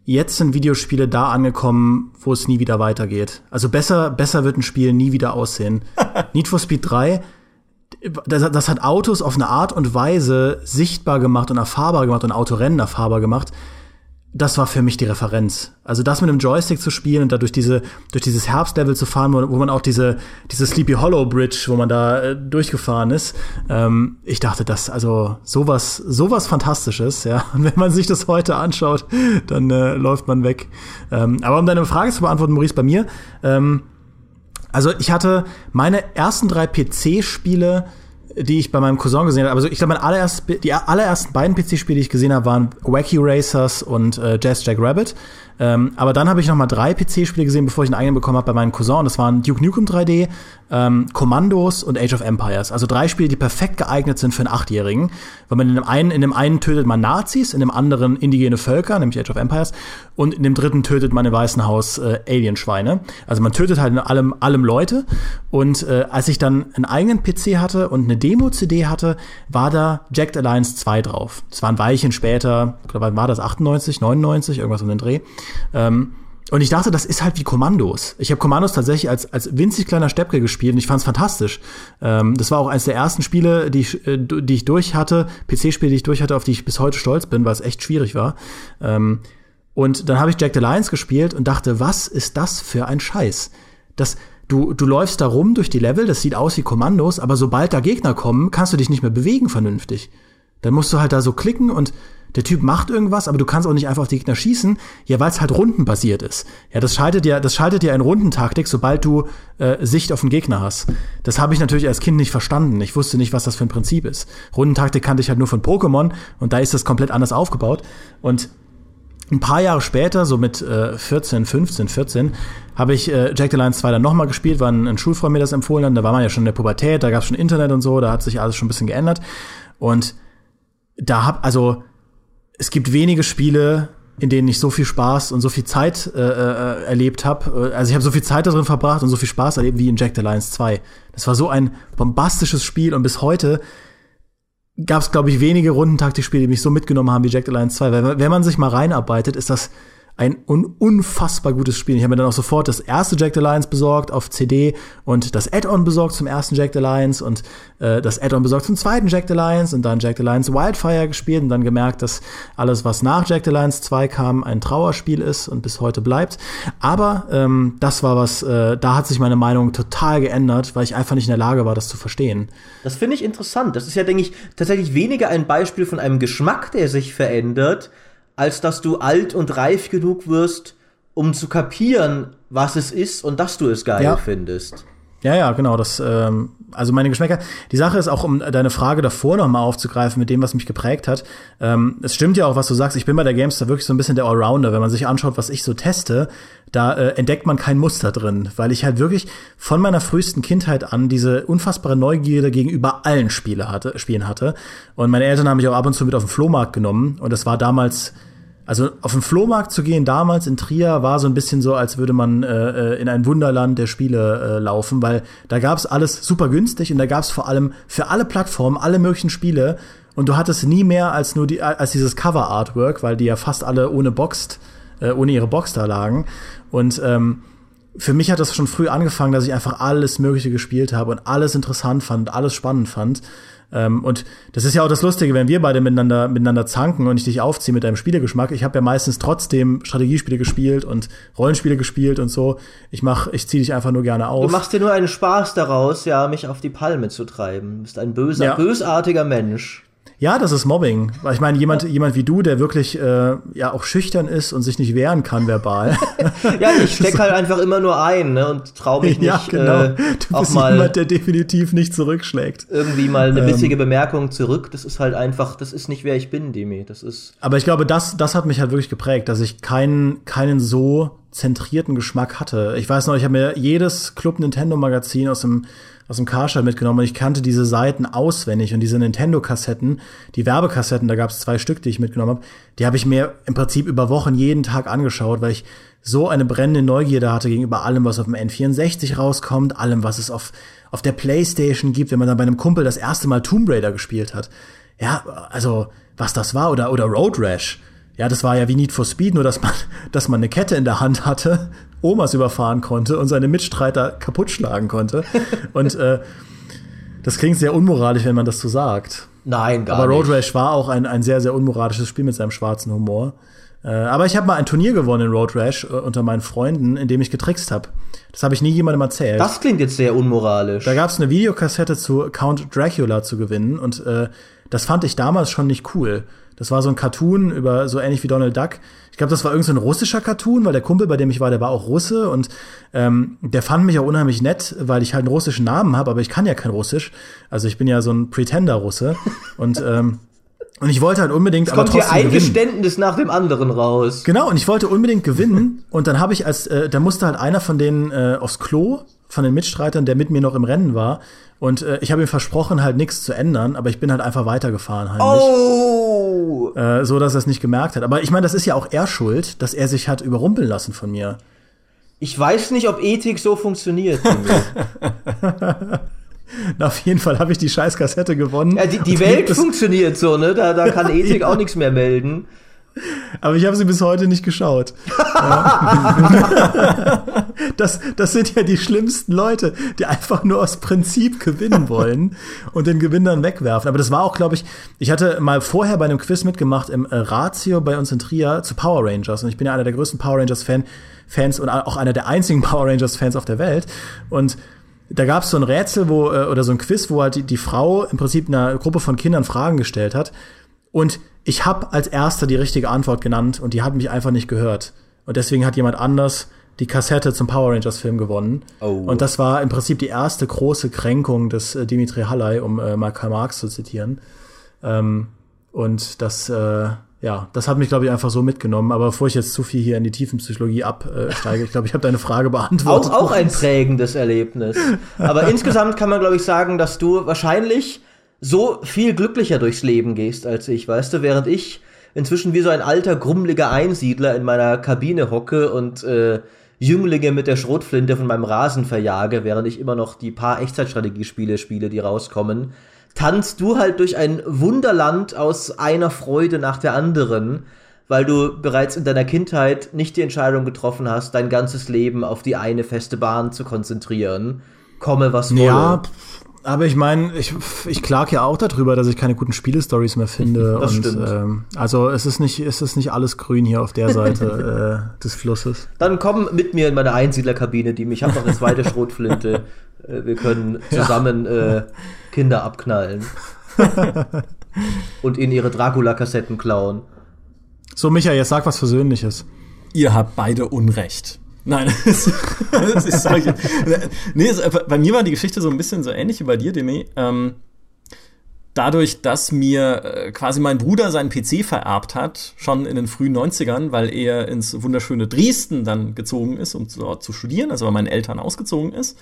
jetzt sind Videospiele da angekommen, wo es nie wieder weitergeht. Also besser, besser wird ein Spiel nie wieder aussehen. Need for Speed 3 das, das, hat Autos auf eine Art und Weise sichtbar gemacht und erfahrbar gemacht und Autorennen erfahrbar gemacht, das war für mich die Referenz. Also das mit einem Joystick zu spielen und da durch diese durch dieses Herbstlevel zu fahren, wo, wo man auch diese diese Sleepy Hollow Bridge, wo man da äh, durchgefahren ist. Ähm, ich dachte, das also sowas sowas fantastisches, ja. Und wenn man sich das heute anschaut, dann äh, läuft man weg. Ähm, aber um deine Frage zu beantworten, Maurice, bei mir. Ähm, also ich hatte meine ersten drei PC-Spiele die ich bei meinem Cousin gesehen habe. Also ich glaube, allererst, die allerersten beiden PC-Spiele, die ich gesehen habe, waren Wacky Racers und äh, Jazz Jack Rabbit. Ähm, aber dann habe ich noch mal drei PC-Spiele gesehen, bevor ich einen eigenen bekommen habe bei meinem Cousin. Das waren Duke Nukem 3D, ähm, Commandos und Age of Empires. Also drei Spiele, die perfekt geeignet sind für einen Achtjährigen. Weil man in dem einen, in dem einen tötet man Nazis, in dem anderen indigene Völker, nämlich Age of Empires, und in dem dritten tötet man im Weißen Haus äh, Alienschweine. Also man tötet halt in allem, allem Leute. Und äh, als ich dann einen eigenen PC hatte und eine Demo-CD hatte, war da Jacked Alliance 2 drauf. Das war ein Weilchen später, ich glaube, war das 98, 99, irgendwas um den Dreh. Ähm, und ich dachte, das ist halt wie Kommandos. Ich habe Kommandos tatsächlich als, als winzig kleiner Steppke gespielt und ich fand es fantastisch. Ähm, das war auch eines der ersten Spiele, die ich, äh, die ich durch hatte, PC-Spiele, die ich durch hatte, auf die ich bis heute stolz bin, weil es echt schwierig war. Ähm, und dann habe ich Jack the Lions gespielt und dachte, was ist das für ein Scheiß? Das, du, du läufst da rum durch die Level, das sieht aus wie Kommandos, aber sobald da Gegner kommen, kannst du dich nicht mehr bewegen vernünftig. Dann musst du halt da so klicken und der Typ macht irgendwas, aber du kannst auch nicht einfach auf die Gegner schießen, ja, weil es halt rundenbasiert ist. Ja, das schaltet ja, das schaltet ja in Rundentaktik, sobald du äh, Sicht auf den Gegner hast. Das habe ich natürlich als Kind nicht verstanden. Ich wusste nicht, was das für ein Prinzip ist. Rundentaktik kannte ich halt nur von Pokémon und da ist das komplett anders aufgebaut. Und ein paar Jahre später, so mit äh, 14, 15, 14, habe ich äh, Jack the Lions 2 dann nochmal gespielt, weil ein, ein Schulfreund mir das empfohlen hat. Da war man ja schon in der Pubertät, da gab es schon Internet und so, da hat sich alles schon ein bisschen geändert. Und da hab, also, es gibt wenige Spiele, in denen ich so viel Spaß und so viel Zeit äh, äh, erlebt habe. Also ich habe so viel Zeit darin verbracht und so viel Spaß erlebt wie in Jack the Lions 2. Das war so ein bombastisches Spiel und bis heute gab es, glaube ich, wenige Rundentaktikspiele, die mich so mitgenommen haben wie Jack the Lions 2. Weil wenn man sich mal reinarbeitet, ist das ein un unfassbar gutes Spiel. Ich habe mir dann auch sofort das erste Jack the Lions besorgt auf CD und das Add-on besorgt zum ersten Jack the Lions und äh, das Add-on besorgt zum zweiten Jack the Lions und dann Jack the Lions Wildfire gespielt und dann gemerkt, dass alles, was nach Jack the Lions 2 kam, ein Trauerspiel ist und bis heute bleibt. Aber ähm, das war was, äh, da hat sich meine Meinung total geändert, weil ich einfach nicht in der Lage war, das zu verstehen. Das finde ich interessant. Das ist ja, denke ich, tatsächlich weniger ein Beispiel von einem Geschmack, der sich verändert, als dass du alt und reif genug wirst, um zu kapieren, was es ist und dass du es geil ja. findest. Ja, ja, genau. Das, ähm, also meine Geschmäcker. Die Sache ist auch, um deine Frage davor noch mal aufzugreifen mit dem, was mich geprägt hat. Ähm, es stimmt ja auch, was du sagst. Ich bin bei der Gamestar wirklich so ein bisschen der Allrounder. Wenn man sich anschaut, was ich so teste, da äh, entdeckt man kein Muster drin, weil ich halt wirklich von meiner frühesten Kindheit an diese unfassbare Neugierde gegenüber allen Spiele hatte, Spielen hatte. Und meine Eltern haben mich auch ab und zu mit auf den Flohmarkt genommen. Und das war damals also auf den Flohmarkt zu gehen damals in Trier war so ein bisschen so, als würde man äh, äh in ein Wunderland der Spiele äh, laufen, weil da gab's alles super günstig und da gab's vor allem für alle Plattformen alle möglichen Spiele und du hattest nie mehr als nur die als dieses Cover Artwork, weil die ja fast alle ohne Boxt äh, ohne ihre Box da lagen und ähm, für mich hat das schon früh angefangen, dass ich einfach alles Mögliche gespielt habe und alles interessant fand, alles spannend fand. Ähm, und das ist ja auch das Lustige, wenn wir beide miteinander, miteinander zanken und ich dich aufziehe mit deinem Spielegeschmack. Ich habe ja meistens trotzdem Strategiespiele gespielt und Rollenspiele gespielt und so. Ich mach, ich ziehe dich einfach nur gerne auf. Du machst dir nur einen Spaß daraus, ja, mich auf die Palme zu treiben. Du bist ein böser, ja. bösartiger Mensch. Ja, das ist Mobbing. Weil ich meine, jemand, jemand wie du, der wirklich äh, ja auch schüchtern ist und sich nicht wehren kann verbal. ja, ich steck halt einfach immer nur ein ne, und traue mich nicht. Ja, genau. Äh, du bist mal jemand, der definitiv nicht zurückschlägt. Irgendwie mal eine bissige ähm, Bemerkung zurück. Das ist halt einfach, das ist nicht wer ich bin, Demi. Das ist. Aber ich glaube, das, das hat mich halt wirklich geprägt, dass ich keinen, keinen so zentrierten Geschmack hatte. Ich weiß noch, ich habe mir jedes Club Nintendo Magazin aus dem aus dem Karstadt mitgenommen und ich kannte diese Seiten auswendig und diese Nintendo-Kassetten, die Werbekassetten, da gab es zwei Stück, die ich mitgenommen habe, die habe ich mir im Prinzip über Wochen jeden Tag angeschaut, weil ich so eine brennende Neugierde hatte gegenüber allem, was auf dem N64 rauskommt, allem, was es auf, auf der Playstation gibt, wenn man dann bei einem Kumpel das erste Mal Tomb Raider gespielt hat. Ja, also, was das war, oder, oder Road Rash. Ja, das war ja wie Need for Speed, nur dass man, dass man eine Kette in der Hand hatte Omas überfahren konnte und seine Mitstreiter kaputt schlagen konnte. und äh, das klingt sehr unmoralisch, wenn man das so sagt. Nein, gar Aber Road nicht. Rash war auch ein, ein sehr, sehr unmoralisches Spiel mit seinem schwarzen Humor. Äh, aber ich habe mal ein Turnier gewonnen in Road Rash äh, unter meinen Freunden, in dem ich getrickst habe. Das habe ich nie jemandem erzählt. Das klingt jetzt sehr unmoralisch. Da gab es eine Videokassette zu Count Dracula zu gewinnen und äh, das fand ich damals schon nicht cool. Das war so ein Cartoon über so ähnlich wie Donald Duck. Ich glaube, das war irgendein so russischer Cartoon, weil der Kumpel, bei dem ich war, der war auch Russe und ähm, der fand mich auch unheimlich nett, weil ich halt einen russischen Namen habe, aber ich kann ja kein Russisch. Also ich bin ja so ein Pretender-Russe und ähm, und ich wollte halt unbedingt es kommt aber trotzdem hier ein gewinnen. Geständnis nach dem anderen raus. Genau, und ich wollte unbedingt gewinnen. und dann habe ich als, äh, da musste halt einer von denen äh, aufs Klo, von den Mitstreitern, der mit mir noch im Rennen war. Und äh, ich habe ihm versprochen, halt nichts zu ändern, aber ich bin halt einfach weitergefahren heimlich. Oh! Äh, so, dass er es nicht gemerkt hat. Aber ich meine, das ist ja auch er schuld, dass er sich hat überrumpeln lassen von mir. Ich weiß nicht, ob Ethik so funktioniert. Na, auf jeden Fall habe ich die scheiß Kassette gewonnen. Ja, die, die Welt funktioniert so, ne? Da, da kann Ethik ja. auch nichts mehr melden. Aber ich habe sie bis heute nicht geschaut. das, das sind ja die schlimmsten Leute, die einfach nur aus Prinzip gewinnen wollen und den Gewinn dann wegwerfen. Aber das war auch, glaube ich, ich hatte mal vorher bei einem Quiz mitgemacht im äh, Ratio bei uns in Trier zu Power Rangers. Und ich bin ja einer der größten Power Rangers-Fan. Fans und auch einer der einzigen Power Rangers-Fans auf der Welt. Und da gab es so ein Rätsel, wo, äh, oder so ein Quiz, wo halt die, die Frau im Prinzip einer Gruppe von Kindern Fragen gestellt hat. Und ich habe als erster die richtige Antwort genannt und die hat mich einfach nicht gehört. Und deswegen hat jemand anders die Kassette zum Power Rangers Film gewonnen. Oh. Und das war im Prinzip die erste große Kränkung des äh, Dimitri Halley, um äh, mal Karl Marx zu zitieren. Ähm, und das, äh, ja, das hat mich, glaube ich, einfach so mitgenommen. Aber bevor ich jetzt zu viel hier in die Tiefenpsychologie absteige, ich glaube, ich habe deine Frage beantwortet. Auch, auch ein prägendes Erlebnis. Aber insgesamt kann man, glaube ich, sagen, dass du wahrscheinlich so viel glücklicher durchs Leben gehst als ich, weißt du, während ich inzwischen wie so ein alter, grummeliger Einsiedler in meiner Kabine hocke und äh, Jünglinge mit der Schrotflinte von meinem Rasen verjage, während ich immer noch die paar Echtzeitstrategiespiele spiele, die rauskommen, tanzt du halt durch ein Wunderland aus einer Freude nach der anderen, weil du bereits in deiner Kindheit nicht die Entscheidung getroffen hast, dein ganzes Leben auf die eine feste Bahn zu konzentrieren. Komme was wolle. Ja, aber ich meine, ich, ich klag ja auch darüber, dass ich keine guten Spielestories mehr finde. Das und, stimmt. Ähm, also es ist nicht, es ist nicht alles grün hier auf der Seite äh, des Flusses. Dann komm mit mir in meine Einsiedlerkabine, die mich hat noch eine zweite Schrotflinte. Äh, wir können zusammen ja. äh, Kinder abknallen. und in ihre Dracula-Kassetten klauen. So, Micha, jetzt sag was Versöhnliches. Ihr habt beide Unrecht. Nein, das, ist, sag ich, nee, es, bei mir war die Geschichte so ein bisschen so ähnlich wie bei dir, Demi. Ähm, dadurch, dass mir äh, quasi mein Bruder seinen PC vererbt hat, schon in den frühen 90ern, weil er ins wunderschöne Dresden dann gezogen ist, um dort zu studieren, also weil meinen Eltern ausgezogen ist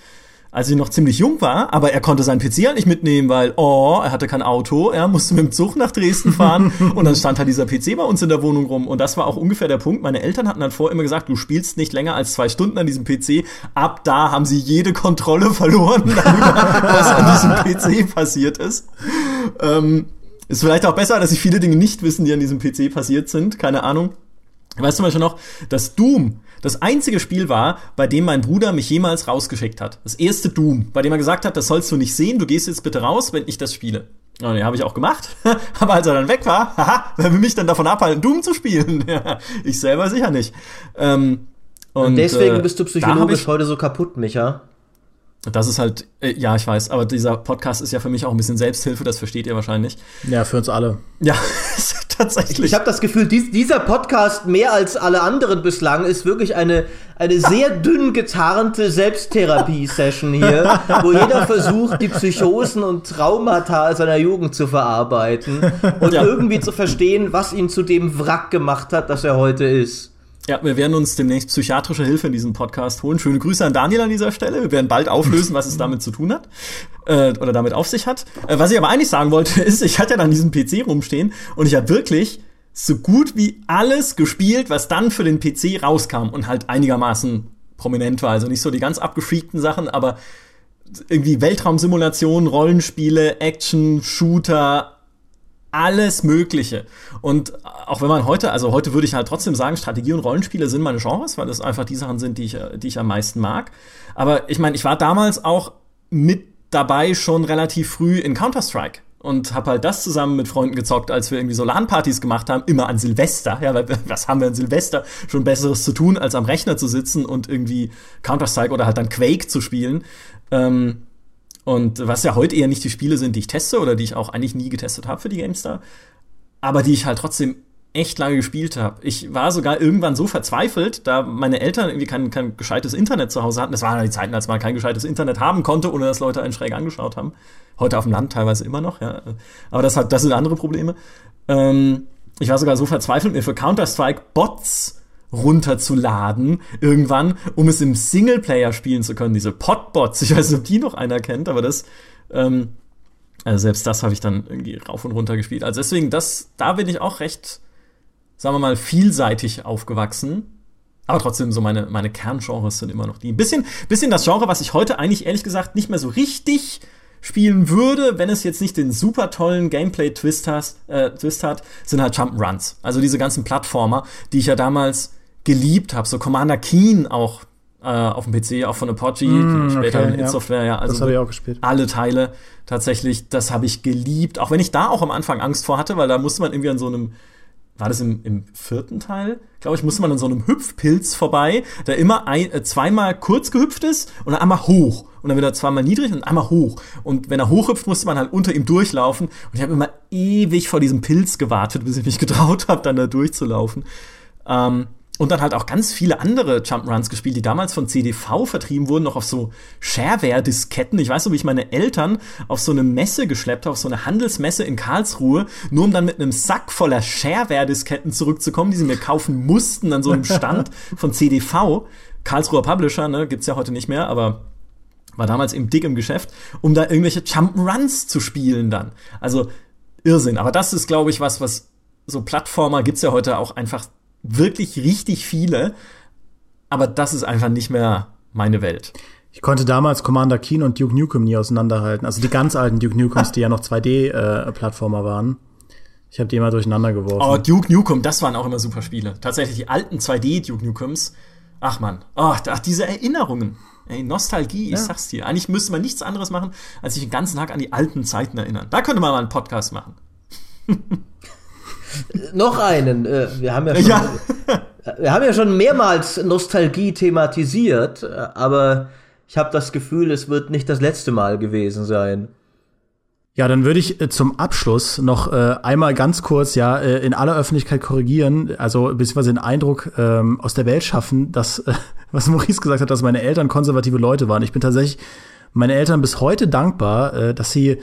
als ich noch ziemlich jung war, aber er konnte seinen PC halt nicht mitnehmen, weil, oh, er hatte kein Auto, er musste mit dem Zug nach Dresden fahren und dann stand halt dieser PC bei uns in der Wohnung rum und das war auch ungefähr der Punkt. Meine Eltern hatten dann vorher immer gesagt, du spielst nicht länger als zwei Stunden an diesem PC. Ab da haben sie jede Kontrolle verloren, darüber, was an diesem PC passiert ist. Ähm, ist vielleicht auch besser, dass sie viele Dinge nicht wissen, die an diesem PC passiert sind, keine Ahnung. Weißt du mal schon noch, dass Doom das einzige Spiel war, bei dem mein Bruder mich jemals rausgeschickt hat. Das erste Doom, bei dem er gesagt hat, das sollst du nicht sehen, du gehst jetzt bitte raus, wenn ich das spiele. Und den habe ich auch gemacht. Aber als er dann weg war, haha, wer will mich dann davon abhalten, Doom zu spielen? ich selber sicher nicht. Ähm, und, und, deswegen äh, bist du psychologisch heute so kaputt, Micha. Das ist halt, äh, ja, ich weiß, aber dieser Podcast ist ja für mich auch ein bisschen Selbsthilfe, das versteht ihr wahrscheinlich. Ja, für uns alle. Ja, tatsächlich. Ich habe das Gefühl, dies, dieser Podcast mehr als alle anderen bislang ist wirklich eine, eine sehr dünn getarnte Selbsttherapie-Session hier, wo jeder versucht, die Psychosen und Traumata seiner Jugend zu verarbeiten und ja. irgendwie zu verstehen, was ihn zu dem Wrack gemacht hat, das er heute ist. Ja, wir werden uns demnächst psychiatrische Hilfe in diesem Podcast holen. Schöne Grüße an Daniel an dieser Stelle. Wir werden bald auflösen, was es damit zu tun hat äh, oder damit auf sich hat. Äh, was ich aber eigentlich sagen wollte, ist, ich hatte ja dann diesen PC rumstehen und ich habe wirklich so gut wie alles gespielt, was dann für den PC rauskam und halt einigermaßen prominent war. Also nicht so die ganz abgefreakten Sachen, aber irgendwie Weltraumsimulationen, Rollenspiele, Action, Shooter, alles Mögliche. Und auch wenn man heute, also heute würde ich halt trotzdem sagen, Strategie und Rollenspiele sind meine Genres, weil das einfach die Sachen sind, die ich, die ich am meisten mag. Aber ich meine, ich war damals auch mit dabei schon relativ früh in Counter-Strike und habe halt das zusammen mit Freunden gezockt, als wir irgendwie so LAN-Partys gemacht haben, immer an Silvester. Ja, weil was haben wir an Silvester schon Besseres zu tun, als am Rechner zu sitzen und irgendwie Counter-Strike oder halt dann Quake zu spielen. Ähm, und was ja heute eher nicht die Spiele sind, die ich teste oder die ich auch eigentlich nie getestet habe für die GameStar, aber die ich halt trotzdem echt lange gespielt habe. Ich war sogar irgendwann so verzweifelt, da meine Eltern irgendwie kein, kein gescheites Internet zu Hause hatten. Das waren die Zeiten, als man kein gescheites Internet haben konnte, ohne dass Leute einen schräg angeschaut haben. Heute auf dem Land teilweise immer noch, ja. Aber das hat, das sind andere Probleme. Ähm, ich war sogar so verzweifelt, mir für Counter-Strike Bots runterzuladen irgendwann, um es im Singleplayer spielen zu können. Diese Podbots, ich weiß nicht, ob die noch einer kennt, aber das, ähm, also selbst das habe ich dann irgendwie rauf und runter gespielt. Also deswegen, das, da bin ich auch recht, sagen wir mal, vielseitig aufgewachsen. Aber trotzdem, so meine, meine Kerngenres sind immer noch die. Ein bisschen, bisschen das Genre, was ich heute eigentlich ehrlich gesagt nicht mehr so richtig spielen würde, wenn es jetzt nicht den super tollen Gameplay-Twist äh, Twist hat, sind halt Jump'n'Runs. Also diese ganzen Plattformer, die ich ja damals geliebt habe. So Commander Keen auch äh, auf dem PC, auch von Apogee, mm, später okay, in It Software, ja. Also das habe ich auch gespielt. Alle Teile tatsächlich, das habe ich geliebt. Auch wenn ich da auch am Anfang Angst vor hatte, weil da musste man irgendwie an so einem war das im, im vierten Teil? Glaube ich, musste man an so einem Hüpfpilz vorbei, der immer ein, äh, zweimal kurz gehüpft ist und dann einmal hoch. Und dann wieder zweimal niedrig und einmal hoch. Und wenn er hochhüpft, musste man halt unter ihm durchlaufen. Und ich habe immer ewig vor diesem Pilz gewartet, bis ich mich getraut habe, dann da durchzulaufen. Ähm, und dann halt auch ganz viele andere Jump'n'Runs gespielt, die damals von CDV vertrieben wurden, noch auf so Shareware-Disketten. Ich weiß noch, wie ich meine Eltern auf so eine Messe geschleppt habe, auf so eine Handelsmesse in Karlsruhe, nur um dann mit einem Sack voller Shareware-Disketten zurückzukommen, die sie mir kaufen mussten an so einem Stand von CDV. Karlsruher Publisher, ne, gibt's ja heute nicht mehr, aber war damals eben dick im Geschäft, um da irgendwelche Jump'n'Runs zu spielen dann. Also Irrsinn. Aber das ist, glaube ich, was, was so Plattformer gibt's ja heute auch einfach wirklich richtig viele, aber das ist einfach nicht mehr meine Welt. Ich konnte damals Commander Keen und Duke Nukem nie auseinanderhalten. Also die ganz alten Duke Nukems, die ja noch 2D-Plattformer äh, waren. Ich habe die immer durcheinander geworfen. Oh, Duke Nukem, das waren auch immer super Spiele. Tatsächlich die alten 2D-Duke Nukems. Ach man, oh, ach, diese Erinnerungen. Ey, Nostalgie, ja. ich sag's dir. Eigentlich müsste man nichts anderes machen, als sich den ganzen Tag an die alten Zeiten erinnern. Da könnte man mal einen Podcast machen. Noch einen. Äh, wir haben ja schon, ja. wir haben ja schon mehrmals Nostalgie thematisiert, aber ich habe das Gefühl, es wird nicht das letzte Mal gewesen sein. Ja, dann würde ich äh, zum Abschluss noch äh, einmal ganz kurz ja äh, in aller Öffentlichkeit korrigieren, also beziehungsweise den Eindruck ähm, aus der Welt schaffen, dass äh, was Maurice gesagt hat, dass meine Eltern konservative Leute waren. Ich bin tatsächlich meine Eltern bis heute dankbar, äh, dass sie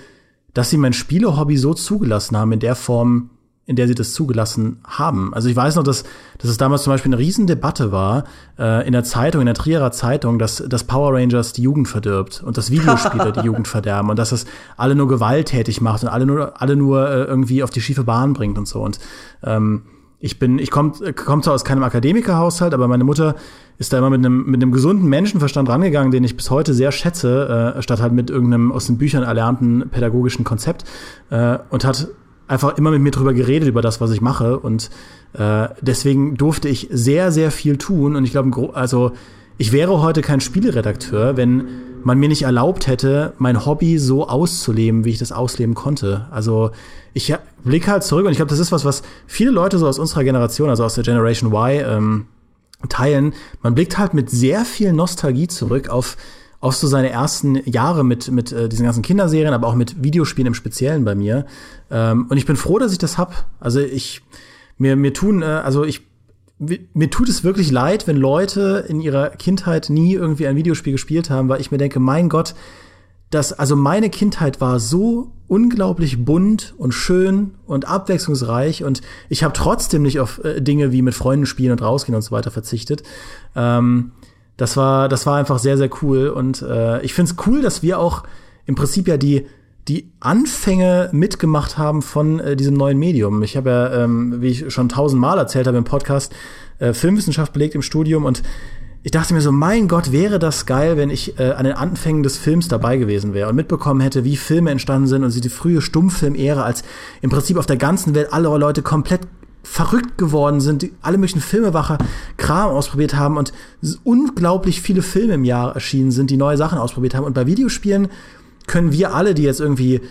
dass sie mein Spielehobby so zugelassen haben in der Form, in der sie das zugelassen haben. Also ich weiß noch, dass, dass es damals zum Beispiel eine Riesendebatte war äh, in der Zeitung, in der Trierer Zeitung, dass, dass Power Rangers die Jugend verdirbt und dass Videospiele die Jugend verderben und dass das alle nur gewalttätig macht und alle nur, alle nur äh, irgendwie auf die schiefe Bahn bringt und so. Und ähm, ich bin, ich komme komm zwar aus keinem Akademikerhaushalt, aber meine Mutter ist da immer mit einem, mit einem gesunden Menschenverstand rangegangen, den ich bis heute sehr schätze, äh, statt halt mit irgendeinem aus den Büchern erlernten pädagogischen Konzept äh, und hat einfach immer mit mir drüber geredet, über das, was ich mache. Und äh, deswegen durfte ich sehr, sehr viel tun. Und ich glaube, also ich wäre heute kein Spieleredakteur, wenn man mir nicht erlaubt hätte, mein Hobby so auszuleben, wie ich das ausleben konnte. Also ich blicke halt zurück und ich glaube, das ist was, was viele Leute so aus unserer Generation, also aus der Generation Y, ähm, teilen. Man blickt halt mit sehr viel Nostalgie zurück auf auch so seine ersten Jahre mit, mit äh, diesen ganzen Kinderserien, aber auch mit Videospielen im Speziellen bei mir. Ähm, und ich bin froh, dass ich das hab. Also ich, mir, mir tun, äh, also ich, mir tut es wirklich leid, wenn Leute in ihrer Kindheit nie irgendwie ein Videospiel gespielt haben, weil ich mir denke, mein Gott, das, also meine Kindheit war so unglaublich bunt und schön und abwechslungsreich und ich habe trotzdem nicht auf äh, Dinge wie mit Freunden spielen und rausgehen und so weiter verzichtet. Ähm, das war, das war einfach sehr, sehr cool. Und äh, ich finde es cool, dass wir auch im Prinzip ja die, die Anfänge mitgemacht haben von äh, diesem neuen Medium. Ich habe ja, ähm, wie ich schon tausendmal erzählt habe im Podcast, äh, Filmwissenschaft belegt im Studium und ich dachte mir so, mein Gott, wäre das geil, wenn ich äh, an den Anfängen des Films dabei gewesen wäre und mitbekommen hätte, wie Filme entstanden sind und sie die frühe Stummfilm-Ära, als im Prinzip auf der ganzen Welt alle Leute komplett verrückt geworden sind, die alle möglichen Filmewacher Kram ausprobiert haben und unglaublich viele Filme im Jahr erschienen sind, die neue Sachen ausprobiert haben. Und bei Videospielen können wir alle, die jetzt irgendwie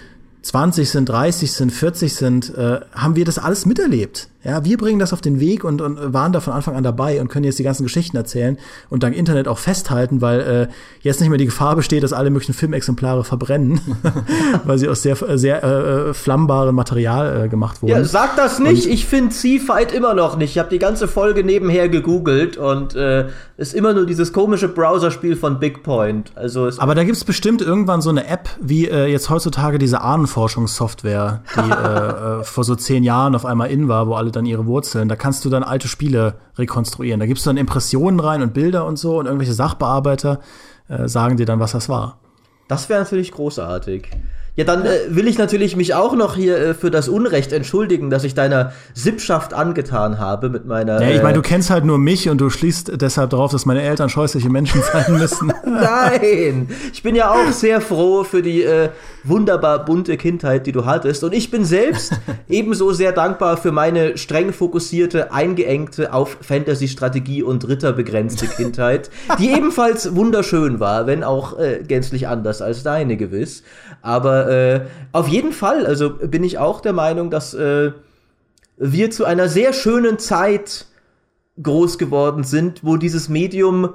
20 sind, 30 sind, 40 sind, äh, haben wir das alles miterlebt. Ja, wir bringen das auf den Weg und, und waren da von Anfang an dabei und können jetzt die ganzen Geschichten erzählen und dank Internet auch festhalten, weil äh, jetzt nicht mehr die Gefahr besteht, dass alle möglichen Filmexemplare verbrennen, weil sie aus sehr, sehr äh, flammbaren Material äh, gemacht wurden. Ja, sag das nicht. Und ich finde Sea-Fight immer noch nicht. Ich habe die ganze Folge nebenher gegoogelt und äh, ist immer nur dieses komische Browserspiel von Big Point. Also Aber da gibt's bestimmt irgendwann so eine App, wie äh, jetzt heutzutage diese Ahnenforschungssoftware, die äh, äh, vor so zehn Jahren auf einmal in war, wo alle dann ihre Wurzeln. Da kannst du dann alte Spiele rekonstruieren. Da gibst du dann Impressionen rein und Bilder und so und irgendwelche Sachbearbeiter äh, sagen dir dann, was das war. Das wäre natürlich großartig. Ja, dann äh, will ich natürlich mich auch noch hier äh, für das Unrecht entschuldigen, dass ich deiner Sippschaft angetan habe mit meiner. Ja, ich meine, du kennst halt nur mich und du schließt deshalb darauf, dass meine Eltern scheußliche Menschen sein müssen. Nein, ich bin ja auch sehr froh für die äh, wunderbar bunte Kindheit, die du hattest. Und ich bin selbst ebenso sehr dankbar für meine streng fokussierte, eingeengte auf Fantasy-Strategie und Ritter begrenzte Kindheit, die ebenfalls wunderschön war, wenn auch äh, gänzlich anders als deine gewiss. Aber äh, auf jeden Fall, also bin ich auch der Meinung, dass äh, wir zu einer sehr schönen Zeit groß geworden sind, wo dieses Medium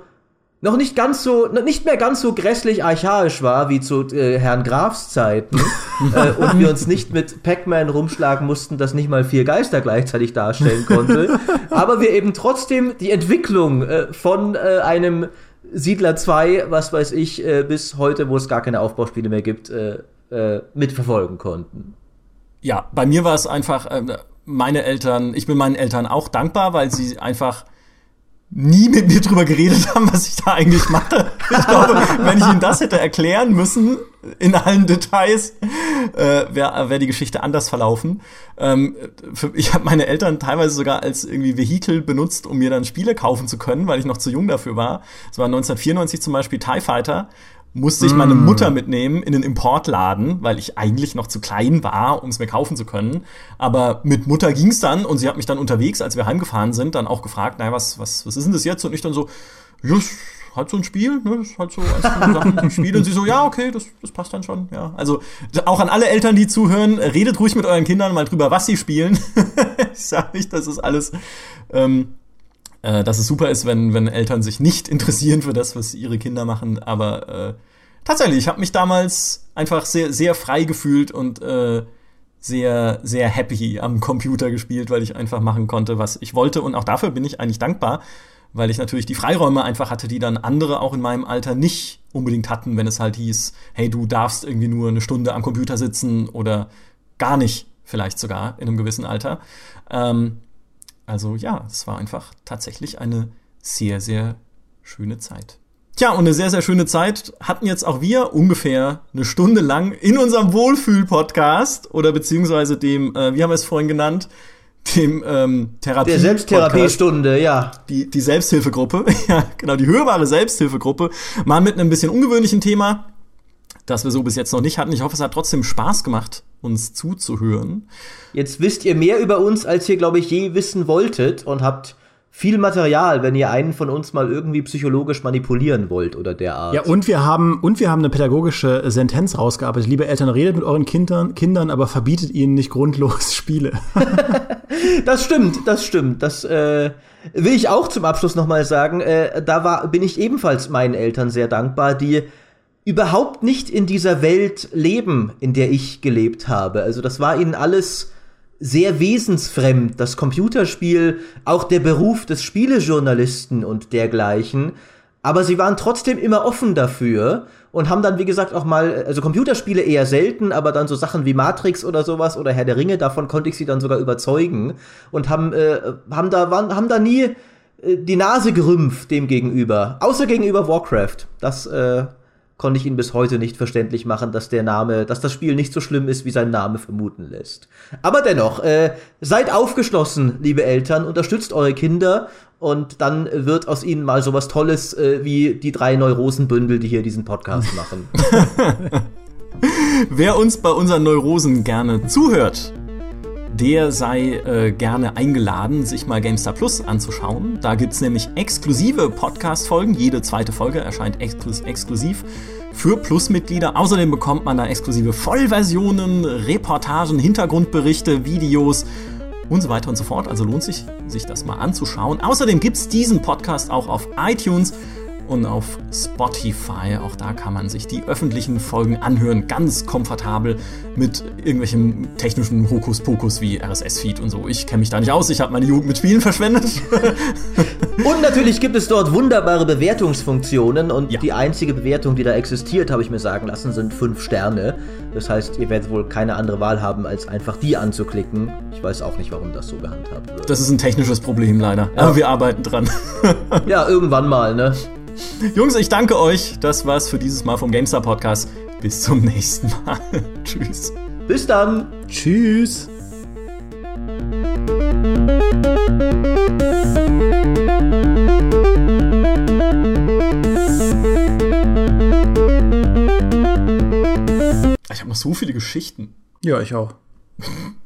noch nicht ganz so, nicht mehr ganz so grässlich archaisch war wie zu äh, Herrn Grafs Zeiten äh, und wir uns nicht mit Pac-Man rumschlagen mussten, das nicht mal vier Geister gleichzeitig darstellen konnte, aber wir eben trotzdem die Entwicklung äh, von äh, einem Siedler 2, was weiß ich, äh, bis heute, wo es gar keine Aufbauspiele mehr gibt, äh, äh, mitverfolgen konnten. Ja, bei mir war es einfach, äh, meine Eltern, ich bin meinen Eltern auch dankbar, weil sie einfach nie mit mir drüber geredet haben, was ich da eigentlich mache. Ich glaube, wenn ich ihnen das hätte erklären müssen, in allen Details, äh, wäre wär die Geschichte anders verlaufen. Ähm, für, ich habe meine Eltern teilweise sogar als irgendwie Vehikel benutzt, um mir dann Spiele kaufen zu können, weil ich noch zu jung dafür war. Es war 1994 zum Beispiel TIE Fighter musste ich meine mm. Mutter mitnehmen in den Importladen, weil ich eigentlich noch zu klein war, um es mir kaufen zu können. Aber mit Mutter ging's dann und sie hat mich dann unterwegs, als wir heimgefahren sind, dann auch gefragt, naja, was, was, was ist denn das jetzt? Und ich dann so, ja, ist halt so ein Spiel, ne? ist halt so ein Spiel. Und sie so, ja, okay, das, das passt dann schon, ja. Also auch an alle Eltern, die zuhören, redet ruhig mit euren Kindern mal drüber, was sie spielen. ich sage nicht, das ist alles ähm, äh, dass es super ist, wenn, wenn Eltern sich nicht interessieren für das, was ihre Kinder machen. Aber äh, tatsächlich, ich habe mich damals einfach sehr, sehr frei gefühlt und äh, sehr, sehr happy am Computer gespielt, weil ich einfach machen konnte, was ich wollte. Und auch dafür bin ich eigentlich dankbar, weil ich natürlich die Freiräume einfach hatte, die dann andere auch in meinem Alter nicht unbedingt hatten, wenn es halt hieß, hey, du darfst irgendwie nur eine Stunde am Computer sitzen oder gar nicht, vielleicht sogar in einem gewissen Alter. Ähm, also ja, es war einfach tatsächlich eine sehr, sehr schöne Zeit. Tja, und eine sehr, sehr schöne Zeit hatten jetzt auch wir ungefähr eine Stunde lang in unserem Wohlfühl-Podcast oder beziehungsweise dem, äh, wie haben wir es vorhin genannt, dem ähm, Therapie. Der Selbsttherapiestunde, ja. Die, die Selbsthilfegruppe, ja, genau, die hörbare Selbsthilfegruppe. Mal mit einem bisschen ungewöhnlichen Thema, das wir so bis jetzt noch nicht hatten. Ich hoffe, es hat trotzdem Spaß gemacht, uns zuzuhören. Jetzt wisst ihr mehr über uns, als ihr, glaube ich, je wissen wolltet und habt viel Material, wenn ihr einen von uns mal irgendwie psychologisch manipulieren wollt oder derart. Ja, und wir haben, und wir haben eine pädagogische Sentenz rausgearbeitet. Liebe Eltern, redet mit euren Kindern, Kindern aber verbietet ihnen nicht grundlos Spiele. das stimmt, das stimmt. Das äh, will ich auch zum Abschluss nochmal sagen. Äh, da war, bin ich ebenfalls meinen Eltern sehr dankbar, die überhaupt nicht in dieser Welt leben, in der ich gelebt habe. Also das war ihnen alles sehr wesensfremd, das Computerspiel, auch der Beruf des Spielejournalisten und dergleichen. Aber sie waren trotzdem immer offen dafür und haben dann, wie gesagt, auch mal, also Computerspiele eher selten, aber dann so Sachen wie Matrix oder sowas oder Herr der Ringe, davon konnte ich sie dann sogar überzeugen und haben, äh, haben da, waren, haben da nie äh, die Nase gerümpft dem gegenüber. Außer gegenüber Warcraft. Das, äh, konnte ich ihn bis heute nicht verständlich machen, dass der Name, dass das Spiel nicht so schlimm ist, wie sein Name vermuten lässt. Aber dennoch, äh, seid aufgeschlossen, liebe Eltern, unterstützt eure Kinder und dann wird aus ihnen mal sowas Tolles äh, wie die drei Neurosenbündel, die hier diesen Podcast machen. Wer uns bei unseren Neurosen gerne zuhört, der sei äh, gerne eingeladen, sich mal GameStar Plus anzuschauen. Da gibt es nämlich exklusive Podcast-Folgen. Jede zweite Folge erscheint exklus exklusiv für Plus-Mitglieder. Außerdem bekommt man da exklusive Vollversionen, Reportagen, Hintergrundberichte, Videos und so weiter und so fort. Also lohnt sich, sich das mal anzuschauen. Außerdem gibt es diesen Podcast auch auf iTunes und auf Spotify. Auch da kann man sich die öffentlichen Folgen anhören, ganz komfortabel mit irgendwelchen technischen Hokuspokus wie RSS-Feed und so. Ich kenne mich da nicht aus, ich habe meine Jugend mit Spielen verschwendet. und natürlich gibt es dort wunderbare Bewertungsfunktionen und ja. die einzige Bewertung, die da existiert, habe ich mir sagen lassen, sind fünf Sterne. Das heißt, ihr werdet wohl keine andere Wahl haben, als einfach die anzuklicken. Ich weiß auch nicht, warum das so gehandhabt wird. Das ist ein technisches Problem leider, ja. aber wir arbeiten dran. ja, irgendwann mal, ne? Jungs, ich danke euch. Das war's für dieses Mal vom GameStar Podcast. bis zum nächsten Mal. Tschüss. Bis dann. Tschüss. Ich habe noch so viele Geschichten. Ja, ich auch.